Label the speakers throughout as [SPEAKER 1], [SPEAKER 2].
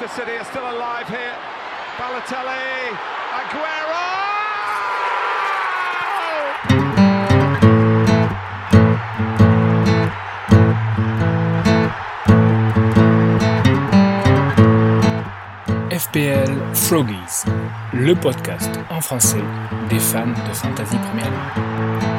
[SPEAKER 1] Manchester City are still alive here. Balotelli, Aguero!
[SPEAKER 2] FPL Froggies, le podcast en français des fans de Fantasy Premier League.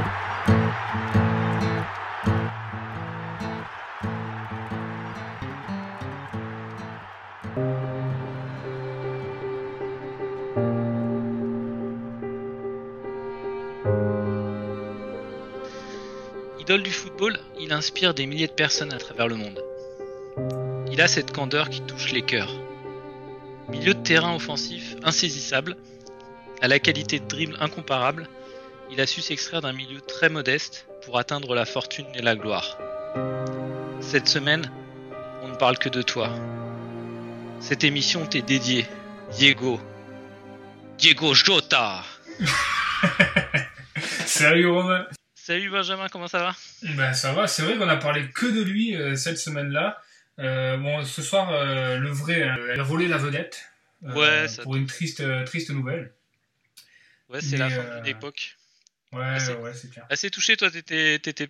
[SPEAKER 3] Inspire des milliers de personnes à travers le monde. Il a cette candeur qui touche les cœurs. Milieu de terrain offensif insaisissable, à la qualité de dribble incomparable, il a su s'extraire d'un milieu très modeste pour atteindre la fortune et la gloire. Cette semaine, on ne parle que de toi. Cette émission t'est dédiée, Diego. Diego Jota
[SPEAKER 2] Salut Romain
[SPEAKER 3] Salut Benjamin, comment ça va?
[SPEAKER 2] Ben ça va, c'est vrai qu'on a parlé que de lui euh, cette semaine-là. Euh, bon, ce soir, euh, le vrai, hein, il a volé la vedette.
[SPEAKER 3] Ouais, ça-
[SPEAKER 2] Pour une triste, triste nouvelle.
[SPEAKER 3] Ouais, c'est la fin d'une époque.
[SPEAKER 2] Ouais,
[SPEAKER 3] c'est-
[SPEAKER 2] ouais, c'est clair.
[SPEAKER 3] Assez touché, toi, t'étais, t'étais,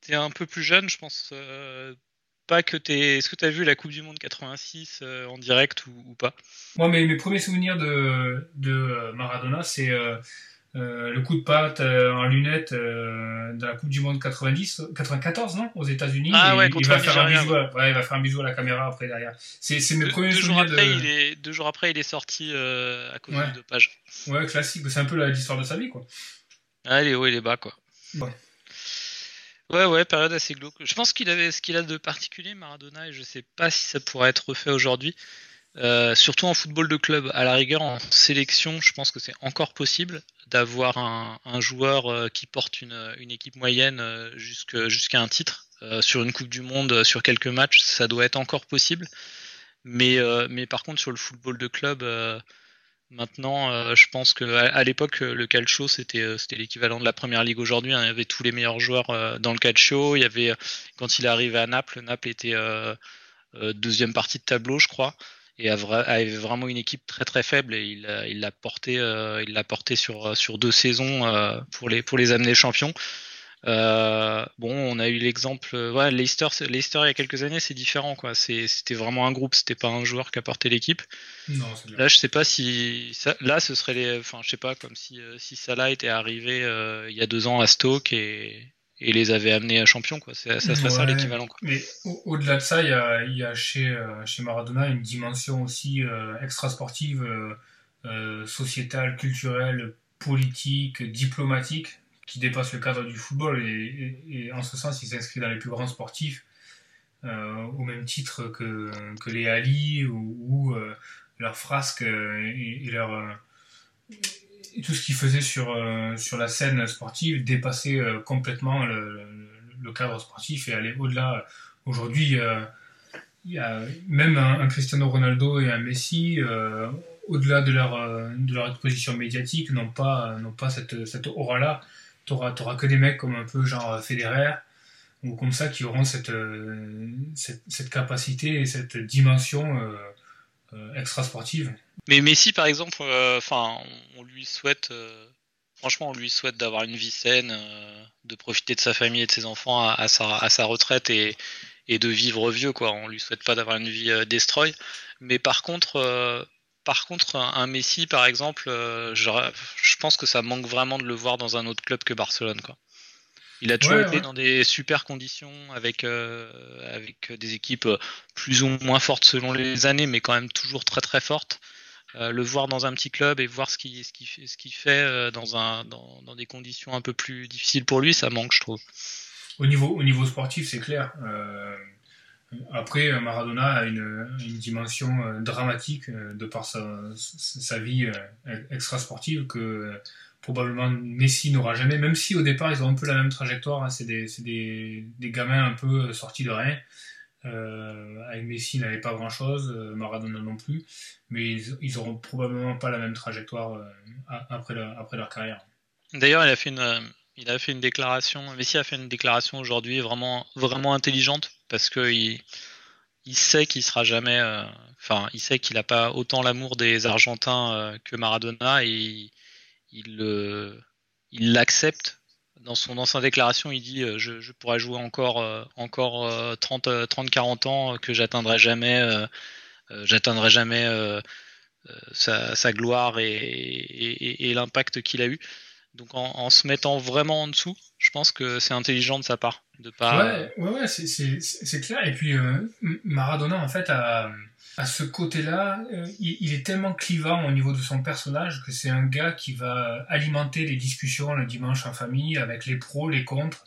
[SPEAKER 3] t'es un peu plus jeune, je pense. pas que t'es. Est-ce que t'as vu la Coupe du Monde 86 euh, en direct ou, ou pas?
[SPEAKER 2] Moi, mes, mes premiers souvenirs de, de Maradona, c'est euh, le coup de patte euh, en lunettes euh, de la Coupe du Monde 90, 94, non Aux États-Unis.
[SPEAKER 3] Ah
[SPEAKER 2] Et
[SPEAKER 3] ouais,
[SPEAKER 2] il, va faire un bisou, à, ouais, il va faire un bisou à la caméra après derrière. C'est, c'est mes
[SPEAKER 3] deux,
[SPEAKER 2] premiers
[SPEAKER 3] deux jours après,
[SPEAKER 2] de.
[SPEAKER 3] il est, deux jours après, il est sorti euh, à cause
[SPEAKER 2] Ouais.
[SPEAKER 3] du dopage.
[SPEAKER 2] Ouais, classique. C'est un peu l'histoire de sa vie, quoi.
[SPEAKER 3] Ah, il est haut, il est bas, quoi.
[SPEAKER 2] Ouais.
[SPEAKER 3] Ouais, ouais, période assez glauque. Je pense qu'il avait ce qu'il a de particulier, Maradona, et je sais pas si ça pourrait être refait aujourd'hui. Euh, surtout en football de club, à la rigueur en sélection, je pense que c'est encore possible d'avoir un, joueur euh, qui porte une, équipe moyenne euh, jusqu'à un titre sur une Coupe du Monde, sur quelques matchs, ça doit être encore possible. Mais, par contre, sur le football de club, maintenant, je pense que à, l'époque, le calcio c'était l'équivalent de la première ligue aujourd'hui. hein. Il y avait tous les meilleurs joueurs dans le calcio. Il y avait quand il est arrivé à Naples, Naples était deuxième partie de tableau, je crois, et avait vraiment une équipe très très faible et il l'a- il porté, euh, il l'a porté sur sur deux saisons euh, pour les pour les amener champions. Euh, bon, on a eu l'exemple, euh, ouais, Leicester, c'est- Leicester il y a quelques années, c'est différent quoi. C'était vraiment un groupe, c'était pas un joueur qui a porté l'équipe. Là, je sais pas si ça, là, ce serait les, enfin, je sais pas, comme si euh, si Salah était arrivé euh, il y a deux ans à Stoke et et les avait amenés à champion quoi. C'est- Ça serait ça
[SPEAKER 2] Ouais.
[SPEAKER 3] l'équivalent quoi.
[SPEAKER 2] Mais au- au-delà de ça, il y a, y a chez, euh, chez Maradona une dimension aussi euh, extra-sportive, euh, euh, sociétale, culturelle, politique, diplomatique, qui dépasse le cadre du football. Et, et- et en ce sens, il s'inscrit dans les plus grands sportifs, au même titre que, que les Ali ou, ou, leurs frasques et, et leur, tout ce qu'ils faisaient sur, euh, sur la scène sportive dépassait euh, complètement le, cadre sportif et aller au-delà. Aujourd'hui, euh, même un, Cristiano Ronaldo et un Messi, au-delà de leur, de leur exposition médiatique, n'ont pas, n'ont pas cette, cette aura-là. Tu n'auras que des mecs comme un peu genre Federer ou comme ça qui auront cette, cette, cette capacité et cette dimension extra-sportive.
[SPEAKER 3] Mais Messi, par exemple, euh, enfin, on, lui souhaite, euh, franchement, on lui souhaite d'avoir une vie saine, euh, de profiter de sa famille et de ses enfants à, à sa, à sa retraite et, et de vivre vieux, quoi. On lui souhaite pas d'avoir une vie destroy. Mais par contre, euh, par contre, un, Messi, par exemple, euh, je, je pense que ça manque vraiment de le voir dans un autre club que Barcelone, quoi. Il a toujours
[SPEAKER 2] Ouais,
[SPEAKER 3] été
[SPEAKER 2] ouais.
[SPEAKER 3] dans des super conditions avec euh, avec des équipes plus ou moins fortes selon les années, mais quand même toujours très très fortes. Euh, le voir dans un petit club et voir ce qu'il ce ce fait euh, dans, un, dans, dans des conditions un peu plus difficiles pour lui, ça manque, je trouve.
[SPEAKER 2] Au niveau, au niveau sportif, c'est clair. Euh, après, Maradona a une, une dimension dramatique de par sa, sa vie extra-sportive que probablement Messi n'aura jamais, même si au départ ils ont un peu la même trajectoire. hein. c'est des, des, des gamins un peu sortis de rien. Euh, avec Messi, n'avait pas grand-chose, euh, Maradona non plus, mais ils, ils auront probablement pas la même trajectoire euh, après, leur, carrière.
[SPEAKER 3] D'ailleurs, il déclaration. Messi a fait une déclaration aujourd'hui vraiment, vraiment intelligente parce que il, il sait qu'il sera jamais. Il sait qu'il n'a pas autant l'amour des Argentins que Maradona et il l'accepte. Dans son sa déclaration, il dit je, je pourrais jouer encore encore 30 30 40 ans que j'atteindrai jamais j'atteindrai jamais sa, gloire et, l'impact qu'il a eu. Donc en, se mettant vraiment en dessous, je pense que c'est intelligent de sa part. De pas...
[SPEAKER 2] Ouais, ouais, ouais c'est clair. Et puis euh, Maradona, en fait, a, à ce côté-là, euh, il, est tellement clivant au niveau de son personnage que c'est un gars qui va alimenter les discussions le dimanche en famille avec les pros, les contres.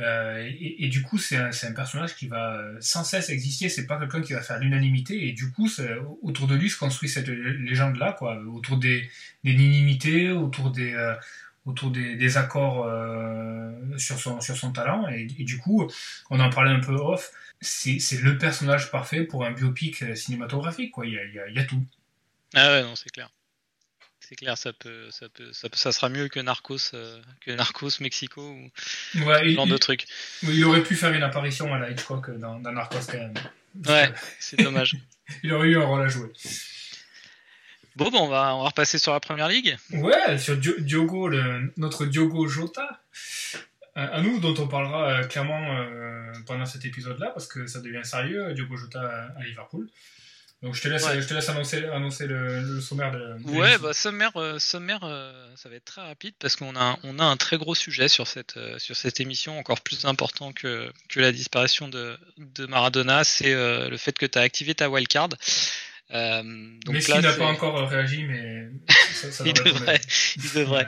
[SPEAKER 2] Euh, et, du coup, c'est un, un, personnage qui va sans cesse exister. C'est pas quelqu'un qui va faire l'unanimité. Et du coup, autour de lui se construit cette légende-là, quoi. Autour des, des nimités, autour des, autour des, des accords euh, sur, son, sur son talent. Et, et, du coup, on en parlait un peu off, c'est le personnage parfait pour un biopic euh, cinématographique. Quoi. Il, y a, il, y a, il y a tout.
[SPEAKER 3] Ah ouais, non, c'est clair. C'est clair, ça peut, ça peut, ça, ça, sera mieux que Narcos, euh, que Narcos Mexico ou
[SPEAKER 2] ouais,
[SPEAKER 3] ce genre de trucs.
[SPEAKER 2] Il aurait pu faire une apparition à la Hitchcock dans, dans Narcos quand même.
[SPEAKER 3] Ouais, c'est dommage.
[SPEAKER 2] il aurait eu un rôle à jouer.
[SPEAKER 3] Bon, bon on, va, on va repasser sur la première ligue.
[SPEAKER 2] Ouais, sur Diogo, le, notre Diogo Jota. À nous, dont on parlera euh, clairement euh, pendant cet épisode-là, parce que ça devient sérieux, Diogo Jota à Liverpool. Donc je te laisse, ouais. je te laisse annoncer, annoncer le, le, sommaire de. de
[SPEAKER 3] ouais, bah, sommaire, euh, sommaire euh, ça va être très rapide parce qu'on a, on a un très gros sujet sur cette, euh, sur cette émission, encore plus important que, que la disparition de, de Maradona, c'est le fait que tu as activé ta wildcard.
[SPEAKER 2] Euh, donc là, n'a pas encore réagi, mais
[SPEAKER 3] ça, ça il, devrait, il devrait.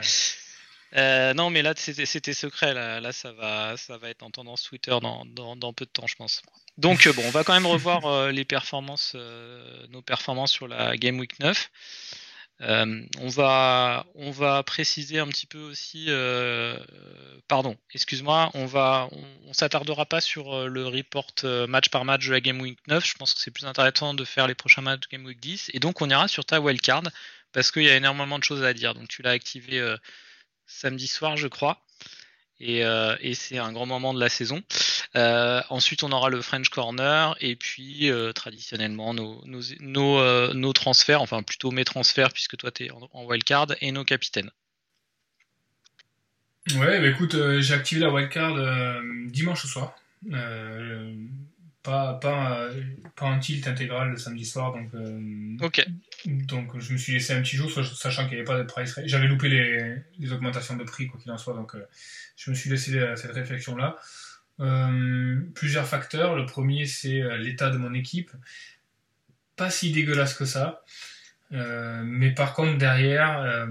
[SPEAKER 3] Euh, non, mais là c'était secret. Là, là, ça va, ça va être en tendance Twitter dans, dans, dans peu de temps, je pense. Donc bon, on va quand même revoir euh, les performances, euh, nos performances sur la Game Week 9. Euh, on va, on va préciser un petit peu aussi, euh, pardon, excuse-moi, on va, on, s'attardera pas sur le report match par match de la Game Week 9. Je pense que c'est plus intéressant de faire les prochains matchs Game Week 10. Et donc on ira sur ta wildcard parce qu'il y a énormément de choses à dire. Donc tu l'as activé euh, samedi soir, je crois. Et, euh, et c'est un grand moment de la saison. Euh, ensuite, on aura le French Corner et puis euh, traditionnellement nos, nos, nos, euh, nos, transferts, enfin plutôt mes transferts puisque toi tu es en, en wildcard et nos capitaines.
[SPEAKER 2] Ouais, bah écoute, j'ai activé la wildcard dimanche soir. pas, pas, pas un tilt intégral le samedi soir, donc,
[SPEAKER 3] ok
[SPEAKER 2] donc je me suis laissé un petit jour, sachant qu'il n'y avait pas de price. J'avais loupé les, les, augmentations de prix, quoi qu'il en soit, donc je me suis laissé cette réflexion-là. Euh, plusieurs facteurs. Le premier, c'est euh, l'état de mon équipe. Pas si dégueulasse que ça. Euh, mais par contre, derrière,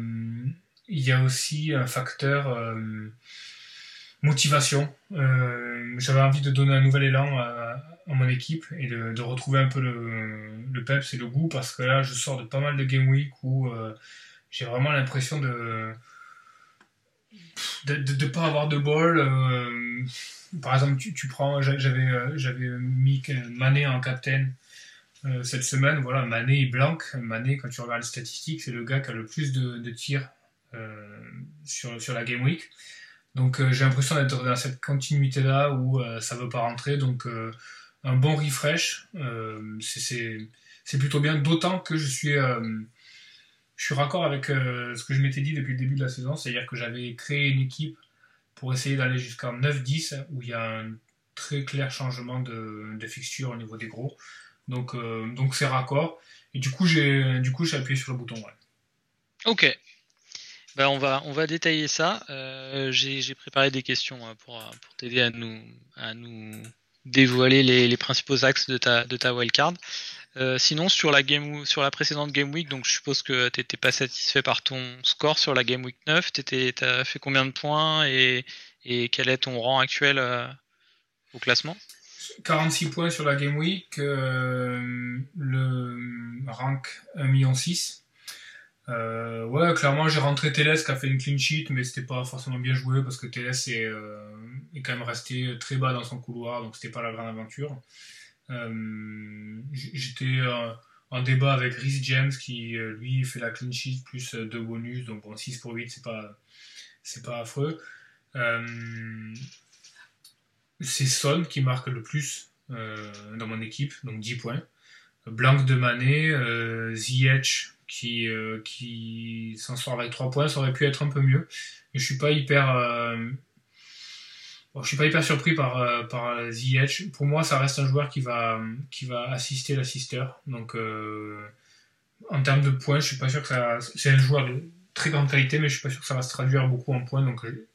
[SPEAKER 2] il y a aussi un facteur motivation. J'avais envie de donner un nouvel élan à, mon équipe et de, retrouver un peu le, le peps et le goût parce que là, je sors de pas mal de game week où j'ai vraiment l'impression de de, de, pas avoir de bol. Par exemple, tu, prends, j'avais, euh, j'avais mis Mané en captain euh, cette semaine. Voilà, Mané est blanc. Mané, quand tu regardes les statistiques, c'est le gars qui a le plus de, tirs euh, sur, la game week. Donc j'ai l'impression d'être dans cette continuité là où ça veut pas rentrer. Donc un bon refresh, c'est, c'est plutôt bien. D'autant que je suis je suis raccord avec ce que je m'étais dit depuis le début de la saison, c'est-à-dire que j'avais créé une équipe pour essayer d'aller jusqu'en 9-10, où il y a un très clair changement de, de fixture au niveau des gros. Donc euh, donc c'est raccord. Et du coup j'ai du coup j'ai appuyé sur le bouton.
[SPEAKER 3] Ok. Ben on va on va détailler ça. Euh, j'ai préparé des questions hein, pour pour t'aider à nous à nous dévoiler les, les, principaux axes de ta de ta wildcard. Euh, sinon sur la game sur la précédente game week, donc je suppose que tu n'étais pas satisfait par ton score sur la game week 9. Tu as fait combien de points et, et quel est ton rang actuel euh, au classement?
[SPEAKER 2] 46 points sur la game week, euh, le rank 1,6 million. Euh, ouais, clairement, j'ai rentré Teles qui a fait une clean sheet, mais c'était pas forcément bien joué parce que Teles est, est, quand même resté très bas dans son couloir, donc c'était pas la grande aventure. Euh, J'étais en débat avec Rhys James qui, euh, lui, fait la clean sheet plus deux bonus, donc bon, 6 pour 8, c'est pas, pas affreux. Euh, c'est Son qui marque le plus dans mon équipe, donc 10 points. Blanc de Mané, Ziyech qui, qui s'en sort avec 3 points, ça aurait pu être un peu mieux. Mais je suis pas hyper je suis pas hyper surpris par, euh, par Ziyech. Pour moi, ça reste un joueur qui va, qui va assister l'assisteur. Donc, euh, en termes de points, je suis pas sûr que ça. C'est un joueur de très grande qualité, mais je suis pas sûr que ça va se traduire beaucoup en points. Donc, euh,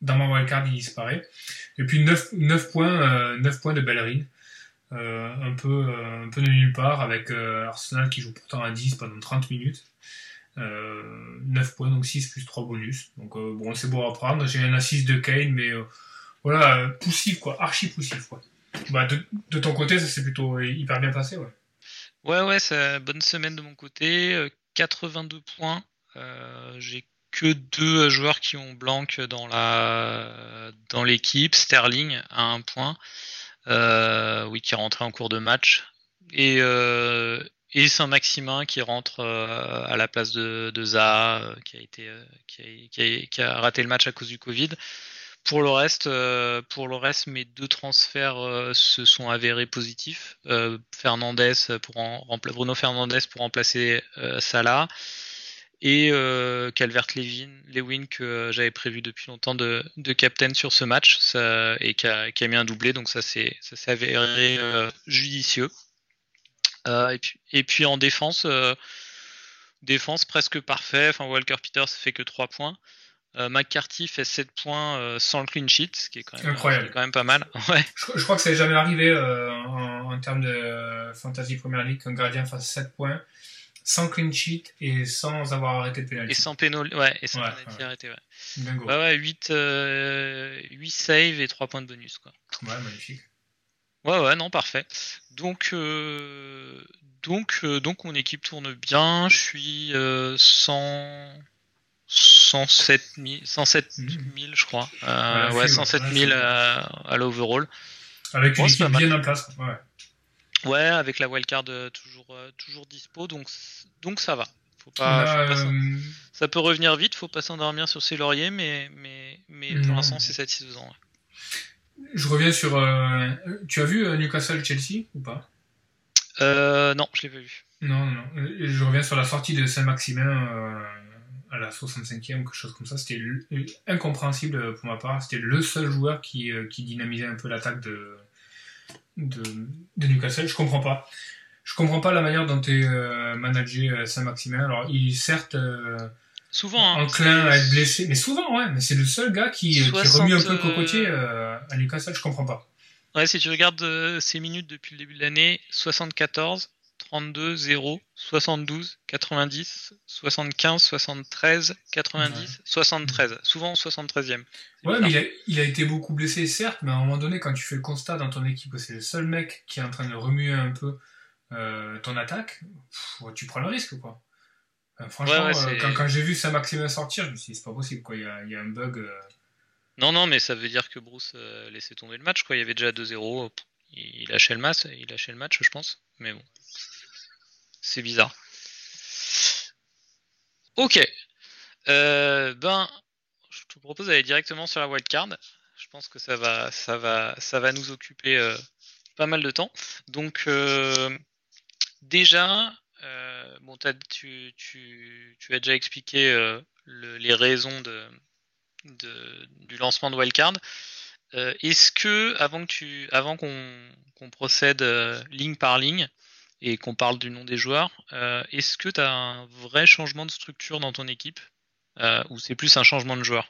[SPEAKER 2] dans ma wildcard, il disparaît. Et puis 9, 9 points, 9 points de Bellerin. un, peu, un peu de nulle part, avec Arsenal qui joue pourtant à 10 pendant 30 minutes. 9 points, donc 6 plus 3 bonus. Donc bon, c'est beau à prendre. J'ai un assist de Kane, mais voilà, euh, poussif, quoi, archi poussif, quoi. Bah, de, ton côté, ça s'est plutôt hyper bien passé, ouais.
[SPEAKER 3] Ouais, ouais, c'est bonne semaine de mon côté. 82 euh, points. Euh, j'ai que deux joueurs qui ont blanc dans la dans l'équipe. Sterling à un point, oui, qui est rentré en cours de match, et et Saint-Maximin qui rentre à la place de, de Zaha, qui a été qui a raté le match à cause du Covid. Pour le reste, euh, pour le reste, mes deux transferts euh, se sont avérés positifs. Euh, Fernandez pour Bruno Fernandez pour remplacer Salah et Calvert-Lewin, Lewin que j'avais prévu depuis longtemps de, de captain sur ce match et qui a, mis un doublé, donc ça s'est avéré judicieux. et, puis, et puis en défense, défense presque parfait. Enfin Walker Peters fait que 3 points. Euh, McCarthy fait 7 points euh, sans le clean sheet, ce qui est quand même, Incroyable. quand même pas mal. Ouais.
[SPEAKER 2] Je, crois que ça n'est jamais arrivé euh, en, termes de Fantasy Premier League qu'un gardien fasse 7 points sans clean sheet et sans avoir arrêté de
[SPEAKER 3] penalty. Et sans pénal, ouais, et sans penalty arrêté, ouais. Ouais, ouais 8, 8 saves et 3 points de bonus, quoi.
[SPEAKER 2] Ouais, magnifique.
[SPEAKER 3] Ouais, ouais, non, parfait. Donc, donc, donc mon équipe tourne bien. Je suis sans 107 000, 107 000 je crois. Euh, ouais, 107 000 à, l'overall.
[SPEAKER 2] Avec une équipe bien en place. Ouais.
[SPEAKER 3] ouais, avec la wildcard euh, toujours, euh, toujours dispo, donc, donc ça va. Faut pas, ça, peut revenir vite, faut pas s'endormir sur ses lauriers, mais, mais, mais pour l'instant c'est satisfaisant.
[SPEAKER 2] Je reviens sur. tu as vu Newcastle-Chelsea ou pas?
[SPEAKER 3] Non, je l'ai pas vu.
[SPEAKER 2] Non, non. Je reviens sur la sortie de Saint-Maximin à la 65e, quelque chose comme ça. C'était incompréhensible pour ma part. C'était le seul joueur qui, euh, qui dynamisait un peu l'attaque de, de, Newcastle. Je comprends pas. Je comprends pas la manière dont est euh, managé euh, Saint-Maximin. Alors, il est certes
[SPEAKER 3] souvent
[SPEAKER 2] hein, enclin à être blessé, mais souvent, ouais. Mais c'est le seul gars qui, qui remis un peu le cocotier à Newcastle. Je comprends pas.
[SPEAKER 3] Ouais, si tu regardes ses minutes depuis le début de l'année, 74, 32, 0, 72, 90, 75, 73, 90, 73. Souvent 73e.
[SPEAKER 2] Ouais, mais il a, été beaucoup blessé, certes, mais à un moment donné, quand tu fais le constat dans ton équipe que c'est le seul mec qui est en train de remuer un peu euh, ton attaque, tu prends le risque, quoi. franchement, euh, quand, j'ai vu Saint-Maximin sortir, je me suis dit, c'est pas possible, quoi. Il y a, un bug. Euh.
[SPEAKER 3] Non, non, mais ça veut dire que Bruce laissait tomber le match, quoi. Il y avait déjà 2-0. Il lâchait le match, il lâchait le match, je pense. Mais bon. C'est bizarre. Ok. Euh, ben, je te propose d'aller directement sur la wildcard. Je pense que ça va, ça va, ça va nous occuper euh, pas mal de temps. Donc, euh, déjà, bon, tu, as déjà expliqué les raisons du lancement de wildcard. Est-ce que, avant qu'on procède ligne par ligne, et qu'on parle du nom des joueurs, euh, est-ce que tu as un vrai changement de structure dans ton équipe euh, ou c'est plus un changement de joueur?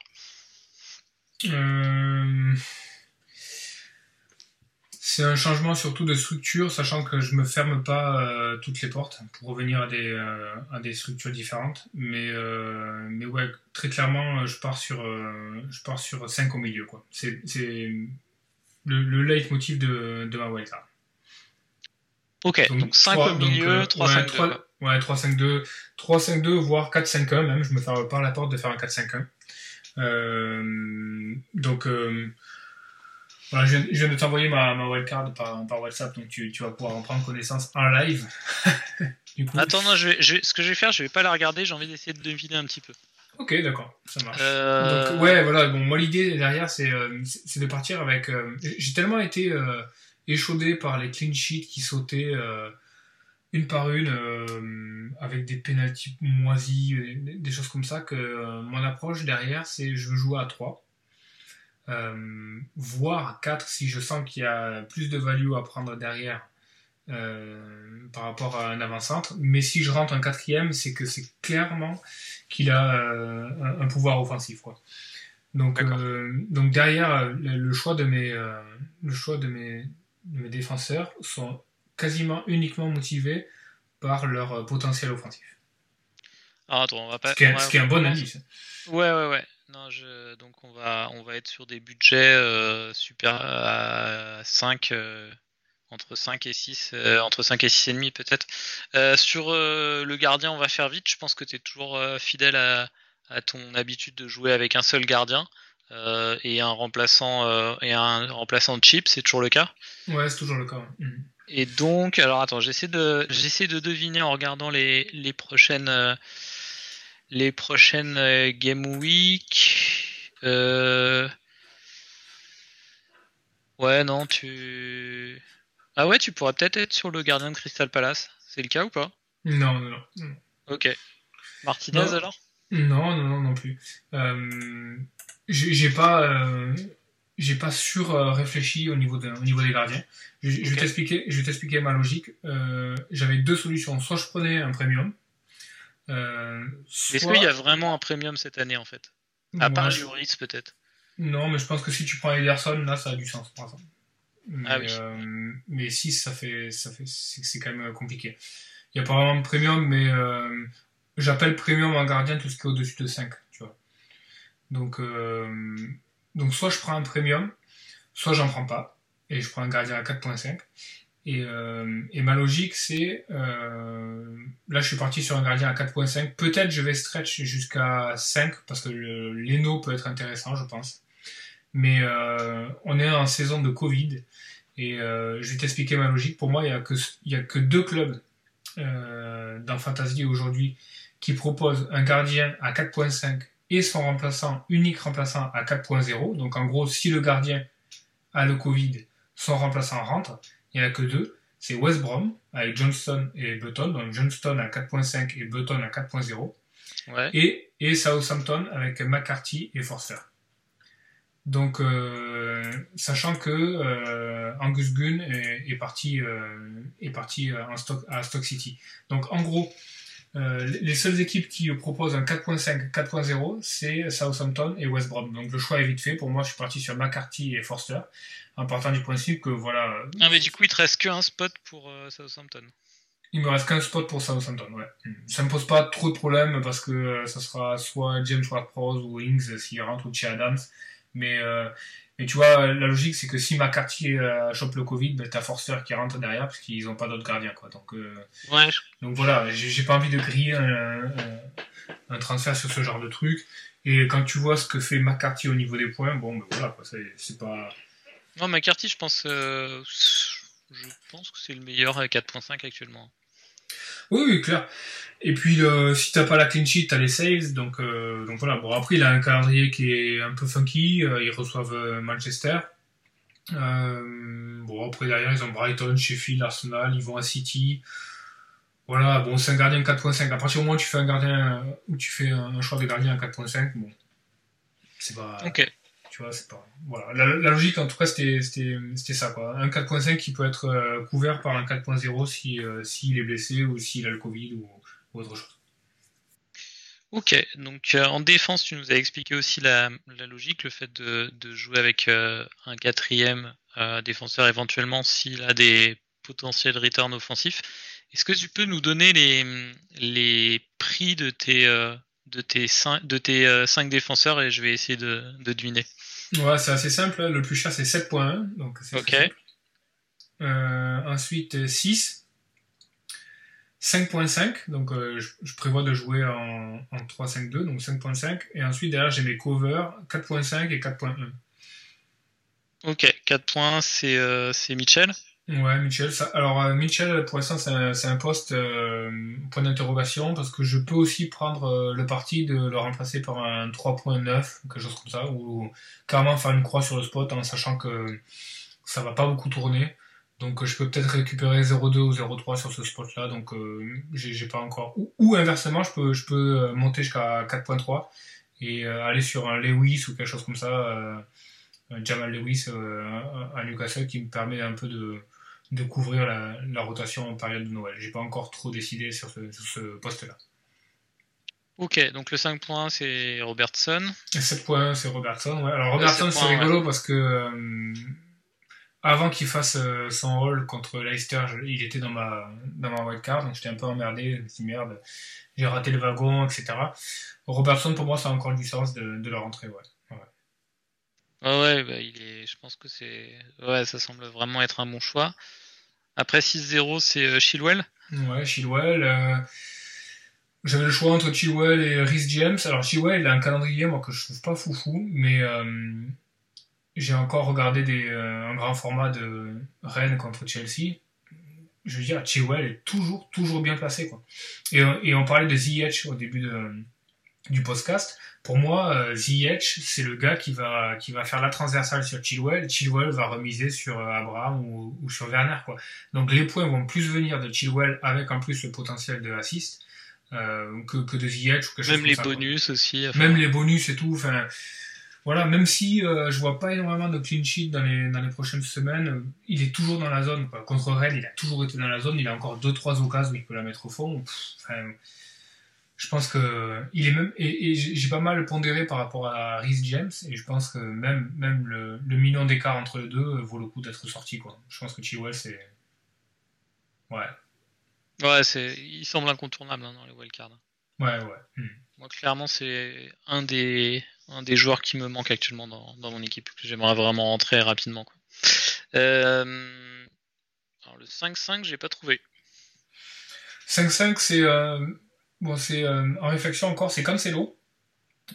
[SPEAKER 2] Euh, C'est un changement surtout de structure, sachant que je me ferme pas toutes les portes pour revenir à des, structures différentes. Mais, ouais, très clairement, je pars sur, je pars sur 5 au milieu. C'est le, le leitmotiv de, de ma wildcard.
[SPEAKER 3] Ok, donc, 5 au milieu, 3-5-2.
[SPEAKER 2] Ouais, 3-5-2, 3-5-2, voire 4-5-1 même. Je me fais pas la porte de faire un 4-5-1. Euh, donc, euh, voilà, je, viens, de t'envoyer ma, ma wildcard par, par WhatsApp, donc tu, tu, vas pouvoir en prendre connaissance en live.
[SPEAKER 3] du coup. Attends, non, je vais, je, ce que je vais faire, je vais pas la regarder, j'ai envie d'essayer de deviner un petit peu.
[SPEAKER 2] Ok, d'accord, ça marche. Euh... Donc, ouais, voilà, bon, moi l'idée derrière, c'est euh, de partir avec. Euh, j'ai tellement été échaudé par les clean sheets qui sautaient euh, une par une euh, avec des pénalties moisis, des, des choses comme ça, que euh, mon approche derrière, c'est je veux jouer à 3. Euh, voire 4 si je sens qu'il y a plus de value à prendre derrière par rapport à un avant-centre. Mais si je rentre un quatrième, c'est que c'est clairement qu'il a un, un pouvoir offensif. Quoi. Donc, euh, donc derrière, le, le choix de mes, euh, le choix de mes, mes défenseurs sont quasiment uniquement motivés par leur euh, potentiel offensif.
[SPEAKER 3] Alors attends, on va pas.
[SPEAKER 2] Ce qui est,
[SPEAKER 3] on va-
[SPEAKER 2] ce qui est un bon indice.
[SPEAKER 3] Ouais, ouais, ouais. Non, je... Donc on va, on va être sur des budgets euh, super à 5, euh, entre 5 et 6, euh, entre 5 et 6 et demi peut-être. Euh, sur euh, le gardien, on va faire vite. Je pense que tu es toujours euh, fidèle à, à ton habitude de jouer avec un seul gardien euh, et un remplaçant euh, et un remplaçant de chip, c'est toujours le cas?
[SPEAKER 2] Ouais, c'est toujours le cas. ouais. Mhm.
[SPEAKER 3] Et donc, alors attends, j'essaie de, j'essaie de deviner en regardant les, les prochaines, euh, les prochaines Game Week. Euh... Ouais, non, tu. Ah ouais, tu pourrais peut-être être sur le gardien de Crystal Palace. C'est le cas ou pas?
[SPEAKER 2] Non, non, non. non.
[SPEAKER 3] Ok. Martinez
[SPEAKER 2] Non.
[SPEAKER 3] alors?
[SPEAKER 2] Non, non, non, non plus. Euh, j'ai pas, euh, j'ai pas sur euh, réfléchi au niveau, de, au niveau des gardiens. Je, vais t'expliquer, je vais t'expliquer ma logique. Euh, J'avais deux solutions. Soit je prenais un premium. Euh,
[SPEAKER 3] Est-ce qu'il y a vraiment un premium cette année en fait? À part
[SPEAKER 2] Ouais, je-
[SPEAKER 3] Lloris peut-être.
[SPEAKER 2] Non, mais je pense que si tu prends Ederson, là, ça a du sens, par exemple. Mais,
[SPEAKER 3] Ah oui.
[SPEAKER 2] mais 6, ça fait, ça fait, c'est quand même compliqué. Il n'y a pas vraiment de premium, mais j'appelle premium en gardien tout ce qui est au-dessus de 5, tu vois. Donc, euh, donc soit je prends un premium, soit j'en prends pas, et je prends un gardien à 4.5. Et, euh, et ma logique, c'est, euh, là, je suis parti sur un gardien à 4.5. Peut-être je vais stretch jusqu'à 5 parce que le Leno peut être intéressant, je pense. Mais euh, on est en saison de Covid et euh, je vais t'expliquer ma logique. Pour moi, il y a a que deux clubs euh, dans Fantasy aujourd'hui qui proposent un gardien à 4.5 et son remplaçant unique remplaçant à 4.0. Donc en gros, si le gardien a le Covid, son remplaçant rentre. Il n'y en a que deux. C'est West Brom avec Johnston et Button. Donc Johnston à 4.5 et Button à 4.0.
[SPEAKER 3] Ouais.
[SPEAKER 2] Et, et Southampton avec McCarthy et Forster. Donc, euh, sachant que euh, Angus Gunn est, est parti, euh, est parti euh, en stock, à Stock City. Donc, en gros, euh, les seules équipes qui proposent un 4.5, 4.0, c'est Southampton et West Brom. Donc, le choix est vite fait. Pour moi, je suis parti sur McCarthy et Forster, en partant du principe que voilà,
[SPEAKER 3] Ah mais du coup il te reste qu'un spot pour euh, Southampton.
[SPEAKER 2] il me reste qu'un spot pour Southampton, ouais. Ça me pose pas trop de problèmes parce que euh, ça sera soit James Ward-Prowse ou Ings s'il rentre ou Che Adams. Mais, euh, mais tu vois, la logique c'est que si McCarthy euh, chope le Covid, ben, t'as Forster qui rentre derrière parce qu'ils ont pas d'autres gardiens, quoi. Donc, euh,
[SPEAKER 3] Ouais.
[SPEAKER 2] donc voilà, j'ai pas envie de griller un, un, un transfert sur ce genre de truc. Et quand tu vois ce que fait McCarthy au niveau des points, bon, ben voilà, c'est pas.
[SPEAKER 3] Non, McCarthy, je pense, euh, je pense que c'est le meilleur à 4.5 actuellement.
[SPEAKER 2] Oui, oui, clair. Et puis, si t'as pas la clean sheet, t'as les saves. Donc, euh, donc voilà. Bon, après, il a un calendrier qui est un peu funky. euh, ils reçoivent euh, Manchester. Bon, après, derrière, ils ont Brighton, Sheffield, Arsenal. Ils vont à City. Voilà, bon, c'est un gardien 4.5. À partir du moment où tu fais un gardien, où tu fais un choix de gardien à 4.5, bon, c'est pas,
[SPEAKER 3] Ok.
[SPEAKER 2] Tu vois, c'est pas, voilà. La, logique, en tout cas, c'était, ça, quoi. Un 4.5 qui peut être euh, couvert par un 4.0 si, euh, s'il est blessé ou s'il a le Covid ou, autre chose.
[SPEAKER 3] Ok, donc euh, en défense, tu nous as expliqué aussi la, logique, le fait de, de jouer avec euh, un quatrième défenseur éventuellement s'il a des potentiels returns offensifs. Est-ce que tu peux nous donner les, les prix de tes, de tes, cinq, de tes cinq défenseurs et je vais essayer de, de deviner.
[SPEAKER 2] Ouais, c'est assez simple. Le plus cher, c'est 7.1. Donc, c'est
[SPEAKER 3] Ok.
[SPEAKER 2] Euh, ensuite, 6. 5.5. Donc, euh, je, je prévois de jouer en, en 3-5-2. Donc, 5.5. Et ensuite, derrière, j'ai mes covers 4.5 et 4.1.
[SPEAKER 3] Ok, 4 points, c'est euh, c'est Mitchell.
[SPEAKER 2] Ouais, Mitchell. Alors, euh, Mitchell, pour l'instant, c'est un, poste euh, point d'interrogation parce que je peux aussi prendre euh, le parti de le remplacer par un 3.9 ou quelque chose comme ça, ou carrément faire une croix sur le spot en sachant que ça va pas beaucoup tourner. Donc je peux peut-être récupérer 0,2 ou 0,3 sur ce spot-là. Donc j'ai pas encore. Ou, inversement, je peux, je peux monter jusqu'à 4,3 et aller sur un Lewis ou quelque chose comme ça. Jamal Lewis à Newcastle qui me permet un peu de, de couvrir la, rotation en période de Noël. J'ai pas encore trop décidé sur ce, poste-là.
[SPEAKER 3] Ok, donc le 5 points c'est Robertson.
[SPEAKER 2] 7 points c'est Robertson. Ouais. Alors Robertson c'est rigolo parce que euh, avant qu'il fasse euh, son rôle contre Leicester, il était dans ma dans ma wildcard, donc j'étais un peu emmerdé. Je me suis dit merde, j'ai raté le wagon, etc. Robertson pour moi ça a encore du sens de, de la rentrée, ouais.
[SPEAKER 3] Ouais, bah, il est, je pense que c'est, ouais, ça semble vraiment être un bon choix. Après 6-0, c'est euh, Chilwell.
[SPEAKER 2] Ouais, Chilwell. Euh, j'avais le choix entre Chilwell et Rhys James. Alors Chilwell, il a un calendrier moi que je trouve pas foufou, mais euh, j'ai encore regardé des, un grand format de Rennes contre Chelsea. Je veux dire, Chilwell est toujours, toujours bien placé quoi. Et, on parlait de Ziyech au début du podcast. Pour moi, euh, Ziyech, c'est le gars qui va, qui va faire la transversale sur Chilwell. Chilwell va remiser sur euh, Abraham ou, ou, sur Werner. Quoi. Donc les points vont plus venir de Chilwell avec en plus le potentiel de assist euh, que, que de Ziyech. Ou
[SPEAKER 3] quelque même les bonus aussi.
[SPEAKER 2] Même les bonus et tout. Enfin, voilà, même si euh, je vois pas énormément de clean sheet dans les, dans les prochaines semaines, il est toujours dans la zone. Quoi. Contre Rennes, il a toujours été dans la zone. Il a encore 2-3 occasions où il peut la mettre au fond. enfin, je pense que il est même et, j'ai pas mal pondéré par rapport à Rhys James et je pense que même même le, million d'écart entre les deux vaut le coup d'être sorti quoi. Je pense que Chilwell c'est ouais.
[SPEAKER 3] Ouais, c'est il semble incontournable hein, dans les wildcards.
[SPEAKER 2] Ouais, ouais. Hmm.
[SPEAKER 3] Moi clairement c'est un des un des joueurs qui me manque actuellement dans, dans mon équipe que j'aimerais vraiment rentrer rapidement quoi. Euh... Alors le 5-5, j'ai pas trouvé.
[SPEAKER 2] 5-5 c'est euh Bon, c'est euh, en réflexion encore, c'est Cancelo.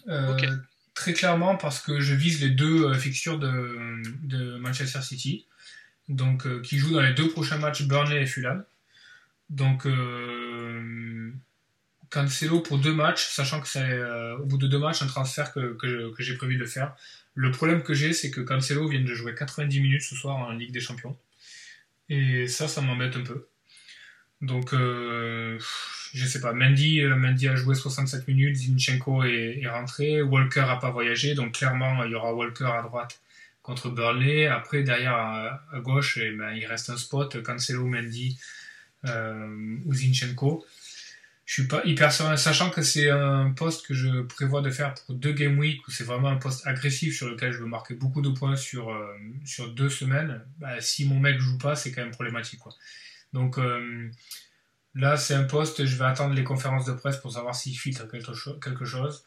[SPEAKER 2] Euh, Très clairement parce que je vise les deux euh, fixtures de, de, Manchester City, donc euh, qui jouent dans les deux prochains matchs Burnley et Fulham. Donc Cancelo pour deux matchs, sachant que c'est au bout de deux matchs un transfert que, que, que j'ai prévu de faire. Le problème que j'ai, c'est que Cancelo vient de jouer 90 minutes ce soir en Ligue des Champions. Et ça, ça m'embête un peu. Donc, euh, je sais pas, Mendy, euh, Mendy a joué 67 minutes, Zinchenko est, rentré, Walker a pas voyagé, donc clairement, il y aura Walker à droite contre Burnley. Après, derrière, à, gauche, et eh ben, il reste un spot, Cancelo, Mendy euh, ou Zinchenko. Je suis pas hyper serein, sachant que c'est un poste que je prévois de faire pour deux game week, où c'est vraiment un poste agressif sur lequel je veux marquer beaucoup de points sur, euh, sur deux semaines. Bah, si mon mec joue pas, c'est quand même problématique. Quoi. Donc euh, là, c'est un poste, je vais attendre les conférences de presse pour savoir s'il filtre quelque, chose.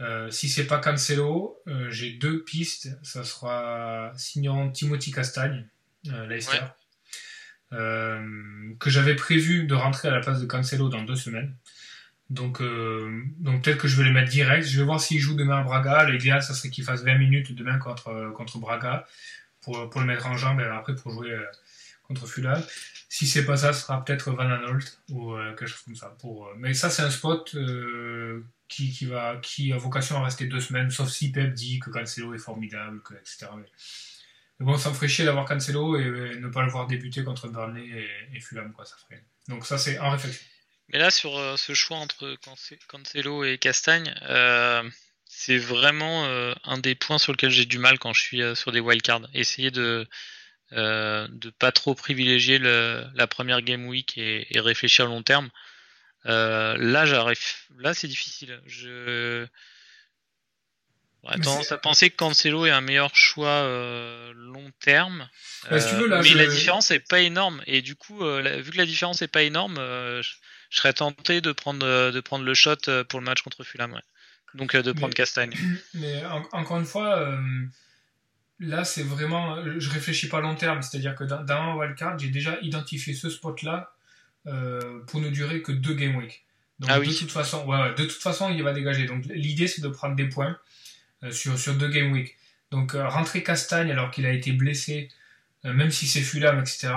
[SPEAKER 2] Euh, si c'est pas Cancelo, euh, j'ai deux pistes. Ça sera signant Timothy Castagne, Leicester, que j'avais prévu de rentrer à la place de Cancelo dans deux semaines. Donc, donc peut-être que je vais le mettre direct. Je vais voir s'il joue demain à Braga. L'idéal, ça serait qu'il fasse 20 minutes demain contre, contre Braga pour, pour le mettre en jambe et après pour jouer contre Fulham. Si c'est pas ça, ce sera peut-être Van Anolt ou euh, quelque chose comme ça. Euh, mais ça, c'est un spot euh, qui, a vocation à rester deux semaines, sauf si Pep dit que Cancelo est formidable, que, etc. Mais, bon, ça me ferait chier d'avoir Cancelo et, ne pas le voir débuter contre Burnley et, Fulham. Donc ça, c'est en réflexion.
[SPEAKER 3] Mais là, sur ce choix entre Cancelo et Castagne, c'est vraiment un des points sur lequel j'ai du mal quand je suis sur des wildcards. Essayer de euh, de pas trop privilégier la première game week et, réfléchir à long terme. Euh, là, j'arrive. Là, c'est difficile. Je j'aurais tendance à penser que Cancelo est un meilleur choix euh, long terme. mais la différence est pas énorme. Et du coup, vu que la différence est pas énorme, je, serais tenté de prendre, de prendre le shot pour le match contre Fulham. Donc de prendre Castagne.
[SPEAKER 2] Mais encore une fois, là, c'est vraiment. Je réfléchis pas à long terme. C'est-à-dire que dans, un wildcard, j'ai déjà identifié ce spot-là euh, pour ne durer que deux game week. Donc, ah de toute façon, ouais, de toute façon, il va dégager. Donc, l'idée, c'est de prendre des points euh, sur, sur deux game week. Donc, euh, rentrer Castagne alors qu'il a été blessé, même si c'est Fulham, etc.,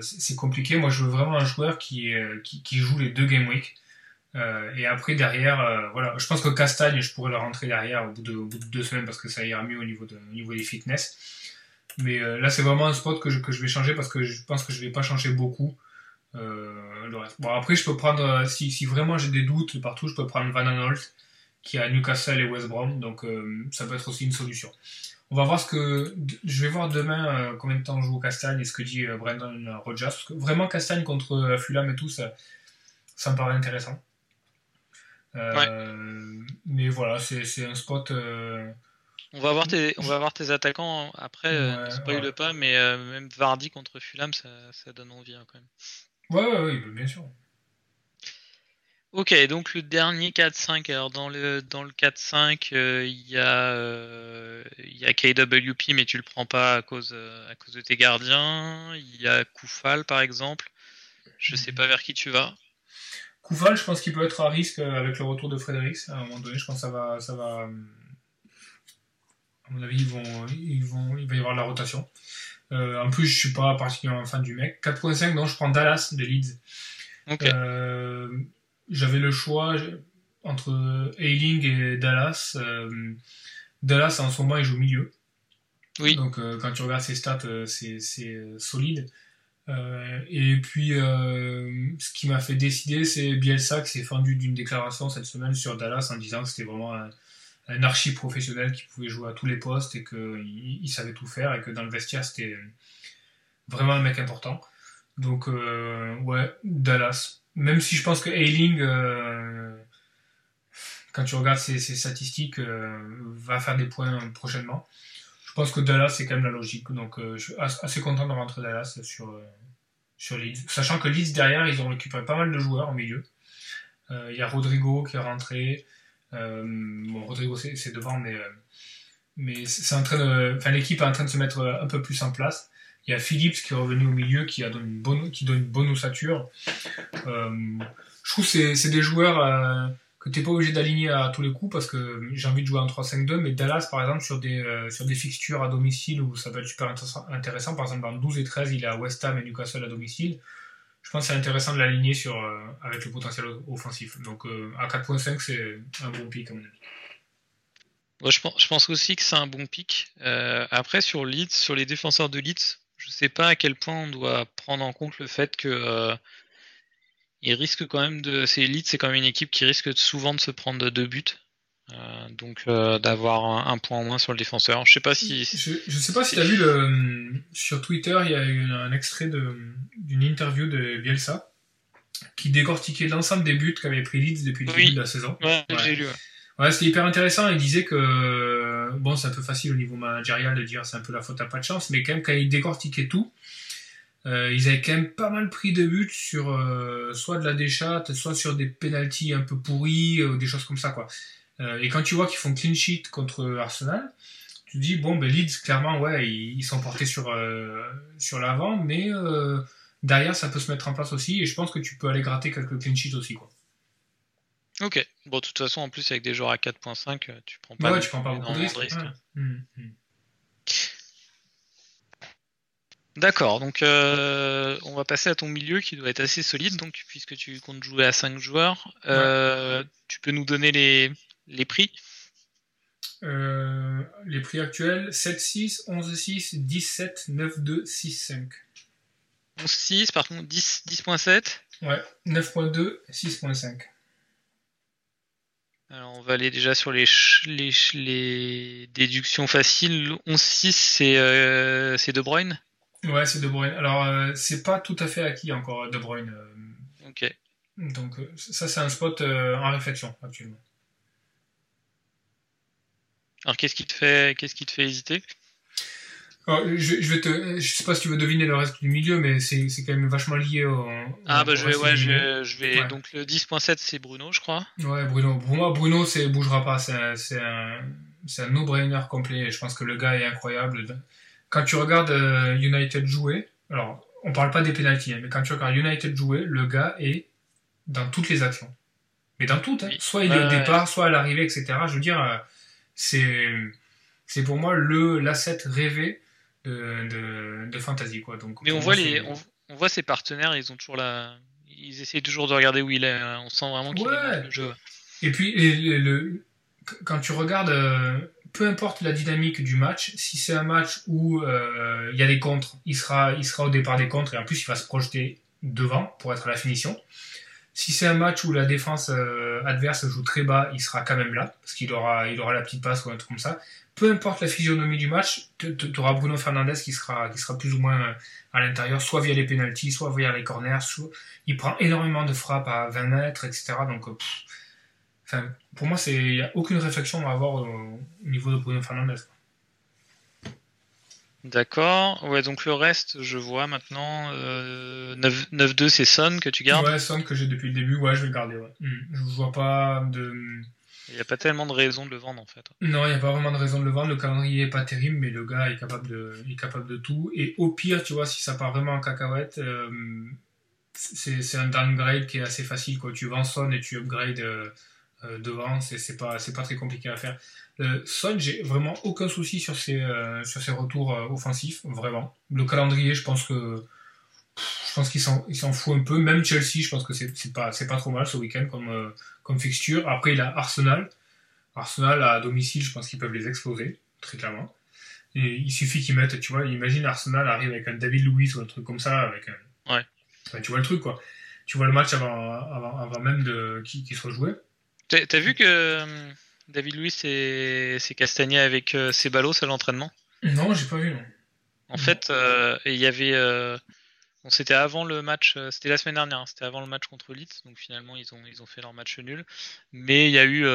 [SPEAKER 2] c'est compliqué. Moi, je veux vraiment un joueur qui, qui, qui joue les deux game week. Euh, et après derrière, euh, voilà, je pense que Castagne, je pourrais le rentrer derrière au bout, de, deux semaines parce que ça ira mieux au niveau, de, niveau des fitness. Mais là, c'est vraiment un spot que je, que je vais changer parce que je pense que je vais pas changer beaucoup. le reste. Bon, après, je peux prendre, si, si vraiment j'ai des doutes partout, je peux prendre Van Aanholt, qui a Newcastle et West Brom, donc ça peut être aussi une solution. On va voir ce que. Je vais voir demain combien de temps joue au Castagne et ce que dit Brendan Rodgers. Parce que vraiment, Castagne contre Fulham et tout, ça, ça me paraît intéressant. Euh, mais voilà, c'est un spot. Euh,
[SPEAKER 3] on va voir tes, on va voir tes attaquants après, euh, ne spoil pas, mais même Vardy contre Fulham, ça, ça donne envie hein, quand même.
[SPEAKER 2] Ouais, ouais, ouais, bien sûr.
[SPEAKER 3] Ok, donc le dernier 4-5. Alors dans le dans le 4-5, il y a il y a KWP, mais tu le prends pas à cause à cause de tes gardiens. Il y a Koufal par exemple. Je sais mhm. pas vers qui tu vas.
[SPEAKER 2] Koufal, je pense qu'il peut être à risque euh, avec le retour de Fredericks. À un moment donné, je pense que ça va, ça va. À mon avis, ils vont, ils vont, il va y avoir de la rotation. Euh, en plus, je suis pas particulièrement fan du mec. 4.5, non, je prends Dallas de Leeds. Euh, j'avais le choix entre Ailing et Dallas. Dallas, en ce moment, il joue au milieu. Oui. Donc, quand tu regardes ses stats, c'est solide. Euh, et puis, euh, ce qui m'a fait décider, c'est Bielsa qui s'est fendu d'une déclaration cette semaine sur Dallas en disant que c'était vraiment un, archi professionnel qui pouvait jouer à tous les postes et qu'il il savait tout faire et que dans le vestiaire, c'était vraiment un mec important. Donc, euh, ouais, Dallas. Même si je pense que Ailing, quand tu regardes ses, statistiques, va faire des points prochainement pense que Dallas, c'est quand même la logique. Donc, euh, je suis assez content de rentrer Dallas sur, euh, sur Leeds. Sachant que Leeds, derrière, ils ont récupéré pas mal de joueurs au milieu. Euh, il y a Rodrigo qui est rentré. bon, Rodrigo, c'est devant, mais, mais c'est en train de, enfin, l'équipe est en train de se mettre un peu plus en place. Il y a Phillips qui est revenu au milieu, qui, a donné une bonne, qui donne une bonne ossature. je trouve que c'est des joueurs que t'es pas obligé d'aligner à tous les coups parce que j'ai envie de jouer en 3-5-2, mais Dallas, par exemple, sur des, euh, sur des fixtures à domicile où ça peut être super intéressant, par exemple, dans 12 et 13, il est à West Ham et Newcastle à domicile. Je pense que c'est intéressant de l'aligner sur, euh, avec le potentiel offensif. Donc, euh, à 4.5, c'est un bon pic, à mon avis.
[SPEAKER 3] je, pense, je pense aussi que c'est un bon pic. après, sur Leeds, sur les défenseurs de Leeds, je sais pas à quel point on doit prendre en compte le fait que il risque quand même de. C'est Elite, c'est quand même une équipe qui risque souvent de se prendre deux buts. Euh, donc euh, d'avoir un, point en moins sur le défenseur. Je sais pas si.
[SPEAKER 2] Je, je sais pas si tu as vu le, sur Twitter, il y a eu un extrait d'une interview de Bielsa qui décortiquait l'ensemble des buts qu'avait pris Leeds depuis le début de la saison.
[SPEAKER 3] Ouais, j'ai lu.
[SPEAKER 2] Ouais, c'était hyper intéressant. Il disait que bon, c'est un peu facile au niveau managérial de dire c'est un peu la faute à pas de chance, mais quand même quand il décortiquait tout, euh, ils avaient quand même pas mal pris de buts sur euh, soit de la déchatte, soit sur des pénalties un peu pourris, ou des choses comme ça quoi. Euh, et quand tu vois qu'ils font clean sheet contre Arsenal, tu te dis bon ben Leeds clairement ouais ils, sont portés sur sur l'avant, mais derrière ça peut se mettre en place aussi et je pense que tu peux aller gratter quelques clean sheets aussi quoi.
[SPEAKER 3] Ok. Bon, de toute façon, en plus, avec des joueurs à 4.5, tu prends pas,
[SPEAKER 2] ouais, tu prends pas beaucoup de risques. Hum, hum.
[SPEAKER 3] D'accord, donc euh, on va passer à ton milieu qui doit être assez solide, donc puisque tu comptes jouer à 5 joueurs, euh, tu peux nous donner les, les prix?
[SPEAKER 2] Euh, Les prix actuels 7-6, 11-6, 17, 9-2, 6-5.
[SPEAKER 3] 11-6, par contre 10, 10.7
[SPEAKER 2] Ouais, 9.2, 6.5.
[SPEAKER 3] Alors on va aller déjà sur les, les, les déductions faciles. 11-6 c'est De Bruyne?
[SPEAKER 2] Ouais, c'est De Bruyne. Alors, euh, c'est pas tout à fait acquis encore, De Bruyne. Euh.
[SPEAKER 3] ok.
[SPEAKER 2] Donc, euh, ça, c'est un spot en réflexion actuellement.
[SPEAKER 3] Alors, qu'est-ce qui te fait, qu'est-ce qui te fait hésiter?
[SPEAKER 2] Je, je, vais te, je sais pas si tu veux deviner le reste du milieu, mais c'est, c'est quand même vachement lié au.
[SPEAKER 3] ah, bah, je vais, ouais, je vais, je vais, donc le 10.7, c'est Bruno, je crois.
[SPEAKER 2] Ouais, Bruno. Pour moi, Bruno, c'est, bougera pas. C'est un, c'est un, c'est un no-brainer complet. Je pense que le gars est incroyable quand tu regardes euh, United jouer, alors on parle pas des pénalties, hein, mais quand tu regardes United jouer, le gars est dans toutes les actions. Mais dans toutes, hein. soit il est au départ, soit à l'arrivée, etc. Je veux dire, euh, c'est c'est pour moi le l'asset rêvé de, de, fantasy quoi. Donc,
[SPEAKER 3] mais on voit les on, voit ses partenaires, ils ont toujours la ils essayent toujours de regarder où il est. Hein. On sent vraiment qu'il est dans le jeu.
[SPEAKER 2] Et puis le, quand tu regardes euh, peu importe la dynamique du match, si c'est un match où euh, il y a des contres, il sera, il sera au départ des contres et en plus il va se projeter devant pour être à la finition. Si c'est un match où la défense euh, adverse joue très bas, il sera quand même là, parce qu'il aura, la petite passe ou un truc comme ça. Peu importe la physionomie du match, tu auras Bruno Fernandez qui sera, plus ou moins euh, à l'intérieur, soit via les penalties, soit via les corners. Il prend énormément de frappes à 20 mètres, etc. Donc, enfin, pour moi, il n'y a aucune réflexion à avoir au, niveau de Bruno Fernandez.
[SPEAKER 3] D'accord. Ouais, donc le reste, je vois maintenant. Euh, 9-2, c'est Son que tu gardes?
[SPEAKER 2] Ouais, Son que j'ai depuis le début, ouais, je vais le garder. Ouais. Hmm. Je vois pas de.
[SPEAKER 3] Il n'y a pas tellement de raison de le vendre en fait.
[SPEAKER 2] Non, il n'y a pas vraiment de raison de le vendre. Le calendrier est pas terrible, mais le gars est capable de, est capable de tout. Et au pire, tu vois, si ça part vraiment en cacahuète, euh, c'est un downgrade qui est assez facile. Quoi. Tu vends Son et tu upgrades euh, euh, devant, c'est pas, pas très compliqué à faire. Euh, Son, j'ai vraiment aucun souci sur ses, euh, sur ses retours offensifs, vraiment. Le calendrier, je pense que je pense qu'il s'en fout un peu. Même Chelsea, je pense que c'est pas, pas trop mal ce week-end comme, comme fixture. Après, il a Arsenal. Arsenal à domicile, je pense qu'ils peuvent les exploser, très clairement. Et il suffit qu'ils mettent, tu vois, imagine Arsenal arrive avec un David Louis ou un truc comme ça, avec un...
[SPEAKER 3] Ouais.
[SPEAKER 2] tu vois le truc, quoi. Tu vois le match avant, avant, même de, qu'il soit joué.
[SPEAKER 3] T'as vu que euh, David Louis s'est castagné avec euh, ses ballots à l'entraînement?
[SPEAKER 2] Non, j'ai pas vu. Non.
[SPEAKER 3] En fait, euh, il y avait. c'était avant le match, c'était la semaine dernière, hein, c'était avant le match contre Leeds, donc finalement ils ont, ils ont fait leur match nul. Mais il y a eu